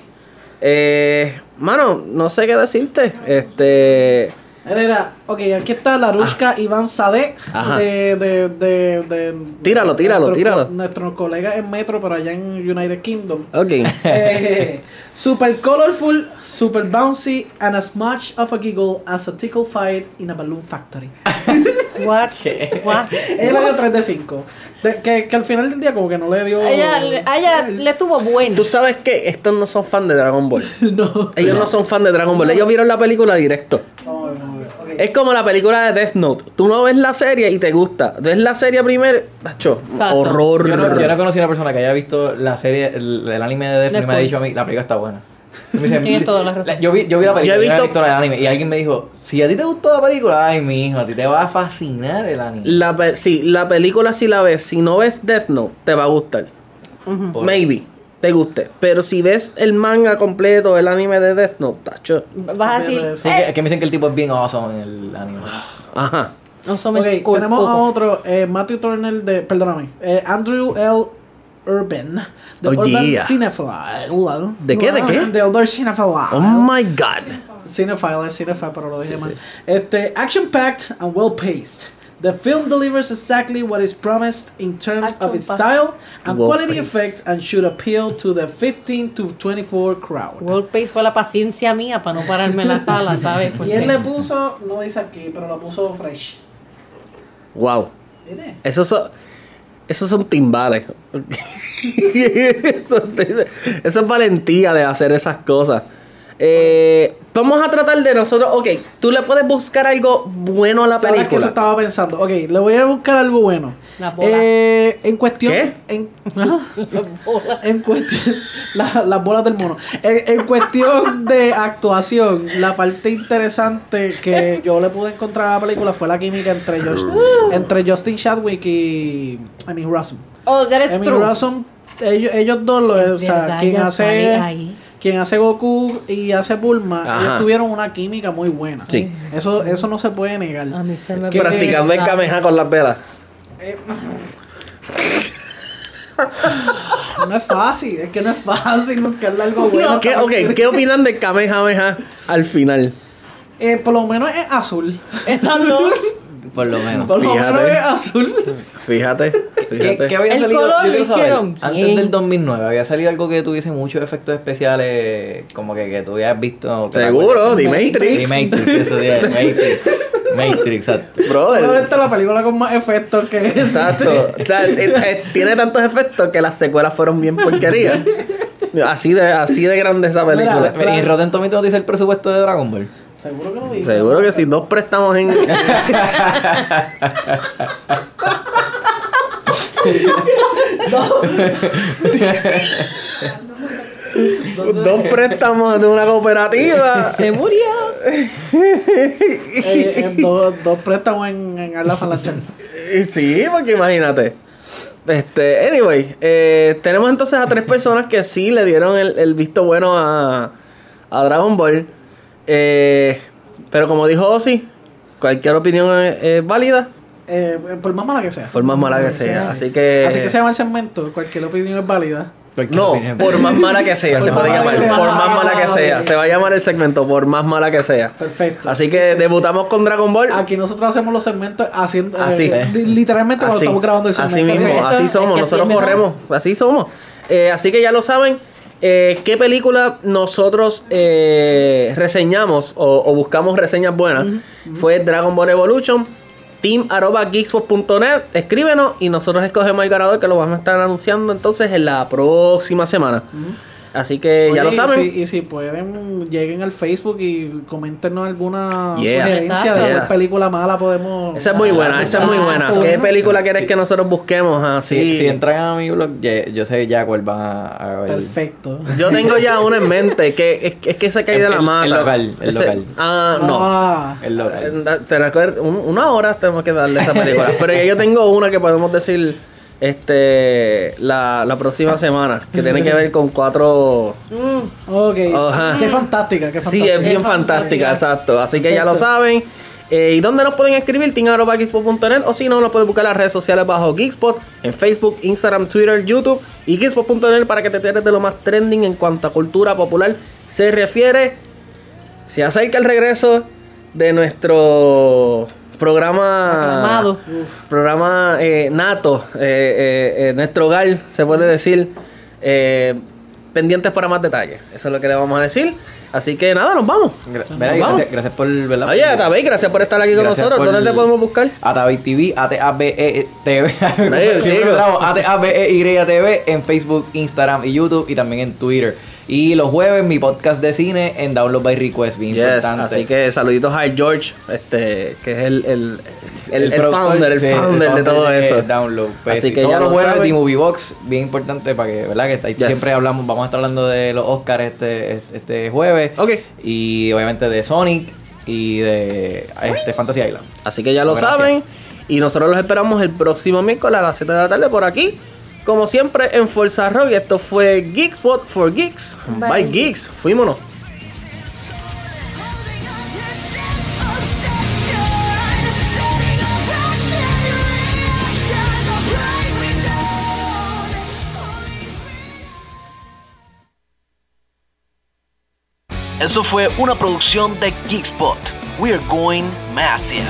Speaker 2: Eh, mano, no sé qué decirte. Este.
Speaker 4: Él era, ok, aquí está Larushka Iván Sadek de, de, de, de-
Speaker 2: Tíralo, tíralo,
Speaker 4: nuestro
Speaker 2: tíralo.
Speaker 4: Nuestro colega en Metro, pero allá en United Kingdom.
Speaker 2: Ok. *laughs*
Speaker 4: Eh, super colorful, super bouncy, and as much of a giggle as a tickle fight in a balloon factory. *laughs*
Speaker 3: What? What?
Speaker 4: Él le dio 3 de 5. De- que, que al final del día como que no le dio...
Speaker 3: A ella, le- a ella le tuvo bueno.
Speaker 2: Tú sabes que estos no son fan de Dragon Ball. *laughs*
Speaker 4: no.
Speaker 2: Ellos no son fan de Dragon Ball. Ellos vieron la película directo.
Speaker 4: No, no, ok.
Speaker 2: Es como la película de Death Note. Tú no ves la serie y te gusta. Ves la serie primero, tacho, horror.
Speaker 6: Yo no, yo no conocí una persona que haya visto la serie, el, el anime de Death y me ha dicho a mí, la película está buena. Me dice-
Speaker 3: Tienes toda la razón.
Speaker 6: Yo vi, yo vi la película,
Speaker 2: Yo he
Speaker 6: yo, no he
Speaker 2: visto-
Speaker 6: visto el anime. Y alguien me dijo, si a ti te gustó la película, ay, mi hijo, a ti te va a fascinar el anime.
Speaker 2: La pe- sí, la película si la ves, si no ves Death Note, te va a gustar. Maybe te guste. Pero si ves el manga completo, el anime de Death Note, tacho.
Speaker 3: Vas a decir,
Speaker 6: Sí, que, que me dicen que el tipo es bien awesome en el anime.
Speaker 2: Ajá.
Speaker 3: no somos
Speaker 4: Ok,
Speaker 3: cool
Speaker 4: tenemos a otro, eh, Matthew Turner de, perdóname, eh, Andrew L. Urban, de
Speaker 2: Oh,
Speaker 4: Urban
Speaker 2: yeah.
Speaker 4: Cinephile.
Speaker 2: ¿De qué, de qué?
Speaker 4: Urban Cinephile.
Speaker 2: Oh my god.
Speaker 4: Cinephile, es cinephile, pero lo dije mal. Este, action-packed and well-paced. The film delivers exactly what is promised in terms of its style and quality effects and should appeal to the 15 to 24 crowd.
Speaker 3: World Pace fue la paciencia mía para no pararme en la *laughs* sala, ¿sabes?
Speaker 4: Y
Speaker 3: Porque
Speaker 4: él le puso, no dice aquí, pero lo puso fresh.
Speaker 2: Wow. Esos son, esos son timbales. eso, *laughs* eso es valentía de hacer esas cosas. Eh, vamos a tratar de nosotros. Ok, tú le puedes buscar algo bueno a la
Speaker 4: ¿Sabes qué eso
Speaker 2: película.
Speaker 4: estaba pensando? Ok, le voy a buscar algo bueno.
Speaker 3: Las bolas.
Speaker 4: Eh, en cuestión.
Speaker 2: ¿Qué?
Speaker 4: En, *laughs* en cuestión. *laughs* la- las bolas del mono. En, en cuestión de actuación, la parte interesante que yo le pude encontrar a la película fue la química entre, Josh- entre Justin Chadwick y Emmy Rossum.
Speaker 3: Oh, that is
Speaker 4: Emmy
Speaker 3: true.
Speaker 4: Rossum, ellos, ellos dos, lo,
Speaker 3: Es
Speaker 4: o sea,
Speaker 3: verdad,
Speaker 4: quien hace.
Speaker 3: ahí.
Speaker 4: Quien hace Goku y hace Bulma,
Speaker 2: Ajá.
Speaker 4: ellos tuvieron una química muy buena.
Speaker 2: Sí.
Speaker 4: Eso, eso no se puede negar.
Speaker 3: A mí se me
Speaker 4: Que-
Speaker 2: Practicando el kameha con las velas.
Speaker 4: No es fácil, es que no es fácil buscarle algo bueno.
Speaker 2: ¿Qué, ok, ¿qué opinan del kamehameha al final?
Speaker 4: Eh, por lo menos es azul.
Speaker 3: Esa no. *laughs*
Speaker 6: Por lo menos.
Speaker 4: Por lo
Speaker 2: Fíjate.
Speaker 4: menos es azul.
Speaker 2: Fíjate,
Speaker 6: ¿Qué,
Speaker 2: fíjate.
Speaker 6: qué había
Speaker 3: El
Speaker 6: salido?
Speaker 3: color lo hicieron
Speaker 6: antes
Speaker 3: bien.
Speaker 6: del 2009, había salido algo que tuviese muchos efectos especiales, como que, que tú habías visto.
Speaker 2: Seguro,
Speaker 6: acuerdas.
Speaker 2: The
Speaker 6: The
Speaker 2: Matrix.
Speaker 6: Matrix, eso sí, The Matrix. Exacto.
Speaker 2: Brother.
Speaker 4: Solamente la película con más efectos que.
Speaker 2: Exacto. O sea, eh, eh, tiene tantos efectos que las secuelas fueron bien porquerías. Así de, así de grande esa película.
Speaker 4: Mira,
Speaker 6: ¿Y Rotten Tomatoes dice el presupuesto de Dragon Ball?
Speaker 4: Seguro que lo dice.
Speaker 2: Seguro que sí, dos préstamos en. *laughs* dos préstamos de una cooperativa.
Speaker 3: Se murió.
Speaker 4: Eh, dos, dos préstamos en, en Arla *laughs*
Speaker 2: Sí, porque imagínate. Este, anyway, eh, tenemos entonces a tres personas que sí le dieron el, el visto bueno a, a Dragon Ball. Eh, pero como dijo Ozzy, cualquier opinión es, es válida,
Speaker 4: Eh, por más mala que sea.
Speaker 2: por más mala que sea. Así que.
Speaker 4: Así que se llama el segmento. Cualquier opinión es válida.
Speaker 2: No,
Speaker 6: opinión.
Speaker 2: por más mala que sea, se
Speaker 4: Por
Speaker 2: puede
Speaker 4: más
Speaker 2: llamar.
Speaker 4: mala que sea.
Speaker 2: Por más mala que sea. Se va a llamar el segmento, por más mala que sea.
Speaker 4: Perfecto.
Speaker 2: Así que debutamos con Dragon Ball.
Speaker 4: Aquí nosotros hacemos los segmentos haciendo. eh,
Speaker 2: Así.
Speaker 4: li- literalmente cuando
Speaker 2: Así,
Speaker 4: estamos grabando el segmento.
Speaker 2: así mismo,
Speaker 3: Esto-
Speaker 2: así somos, nosotros corremos, así somos. Eh, así que ya lo saben, eh, qué película nosotros eh, reseñamos o, o buscamos reseñas buenas. Fue Dragon Ball Evolution. Team arroba geekspot.net, escríbenos y nosotros escogemos el ganador que lo vamos a estar anunciando entonces en la próxima semana. Así que ya
Speaker 4: Oye,
Speaker 2: lo
Speaker 4: y
Speaker 2: saben.
Speaker 4: si- Y si, pueden, lleguen al Facebook y coméntenos alguna
Speaker 2: Yeah.
Speaker 4: sugerencia
Speaker 3: Exacto.
Speaker 4: de
Speaker 2: Yeah.
Speaker 4: película mala podemos.
Speaker 2: Esa es muy buena, esa es muy buena.
Speaker 3: Ah,
Speaker 2: ¿Qué
Speaker 3: bueno.
Speaker 2: película quieres que nosotros busquemos así?
Speaker 6: Si, si entran a mi blog, ya- yo sé ya cuál van a, ver.
Speaker 4: Perfecto.
Speaker 2: Yo tengo ya una en mente que es, es que se cae de la mata.
Speaker 6: el local, el
Speaker 2: Ese-
Speaker 6: local.
Speaker 2: Ah, no.
Speaker 4: Ah,
Speaker 6: El local.
Speaker 2: Eh, Te recuerdo, un- una hora tenemos que darle esa película. Pero ya yo tengo una que podemos decir este la, la próxima semana. Que tiene que ver con cuatro.
Speaker 4: ok.
Speaker 2: Ajá.
Speaker 4: Qué fantástica, qué fantástica.
Speaker 2: Sí, es bien fantástica,
Speaker 3: fantástica.
Speaker 2: exacto. Así que ya lo saben. Eh, ¿Y dónde nos pueden escribir? team.geekspot.net o si no, nos pueden buscar en las redes sociales bajo Geekspot en Facebook, Instagram, Twitter, YouTube y Geekspot.net para que te enteres de lo más trending en cuanto a cultura popular se refiere. Se acerca el regreso de nuestro programa
Speaker 3: Aclamado.
Speaker 2: programa eh, nato eh, eh, eh, nuestro hogar se puede decir eh, pendientes para más detalles eso es lo que le vamos a decir así que nada nos vamos
Speaker 6: Gra-
Speaker 2: Nos
Speaker 6: Mira, y
Speaker 2: vamos.
Speaker 6: gracias, gracias por ¿verdad?
Speaker 2: oye Tabey gracias por estar aquí con
Speaker 6: Gracias
Speaker 2: nosotros ¿dónde te podemos buscar?
Speaker 6: Atabe TV, ATABE TV. ATABE Y TV en Facebook, Instagram y YouTube y también en Twitter. Y los jueves mi podcast de cine en Download by Request, bien
Speaker 2: Yes,
Speaker 6: importante.
Speaker 2: así que saluditos a George este que es el el, el, founder el
Speaker 6: sí,
Speaker 2: founder de todo
Speaker 6: de
Speaker 2: eso
Speaker 6: Download. Pues,
Speaker 2: así
Speaker 6: sí,
Speaker 2: que
Speaker 6: todos
Speaker 2: ya
Speaker 6: los
Speaker 2: lo
Speaker 6: jueves de Movie Box, bien importante para que, ¿verdad? Que está-
Speaker 2: Yes.
Speaker 6: siempre hablamos, vamos a estar hablando de los Oscars este, este, este jueves.
Speaker 2: Ok.
Speaker 6: Y obviamente de Sonic y de este, Fantasy Island.
Speaker 2: Así que ya lo
Speaker 6: Gracias.
Speaker 2: saben. Y nosotros los esperamos el próximo miércoles a las 7 de la tarde por aquí. Como siempre en Fuerza Rock. Y esto fue Geekspot for Geeks. Bye,
Speaker 3: Bye.
Speaker 2: Geeks. Fuímonos.
Speaker 7: Eso fue una producción de Geekspot. We are going massive.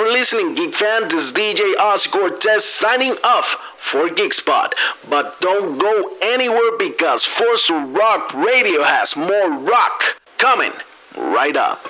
Speaker 1: For listening, Geek fan. This is DJ Oz Cortez signing off for Geekspot. But don't go anywhere because Force Rock Radio has more rock coming right up.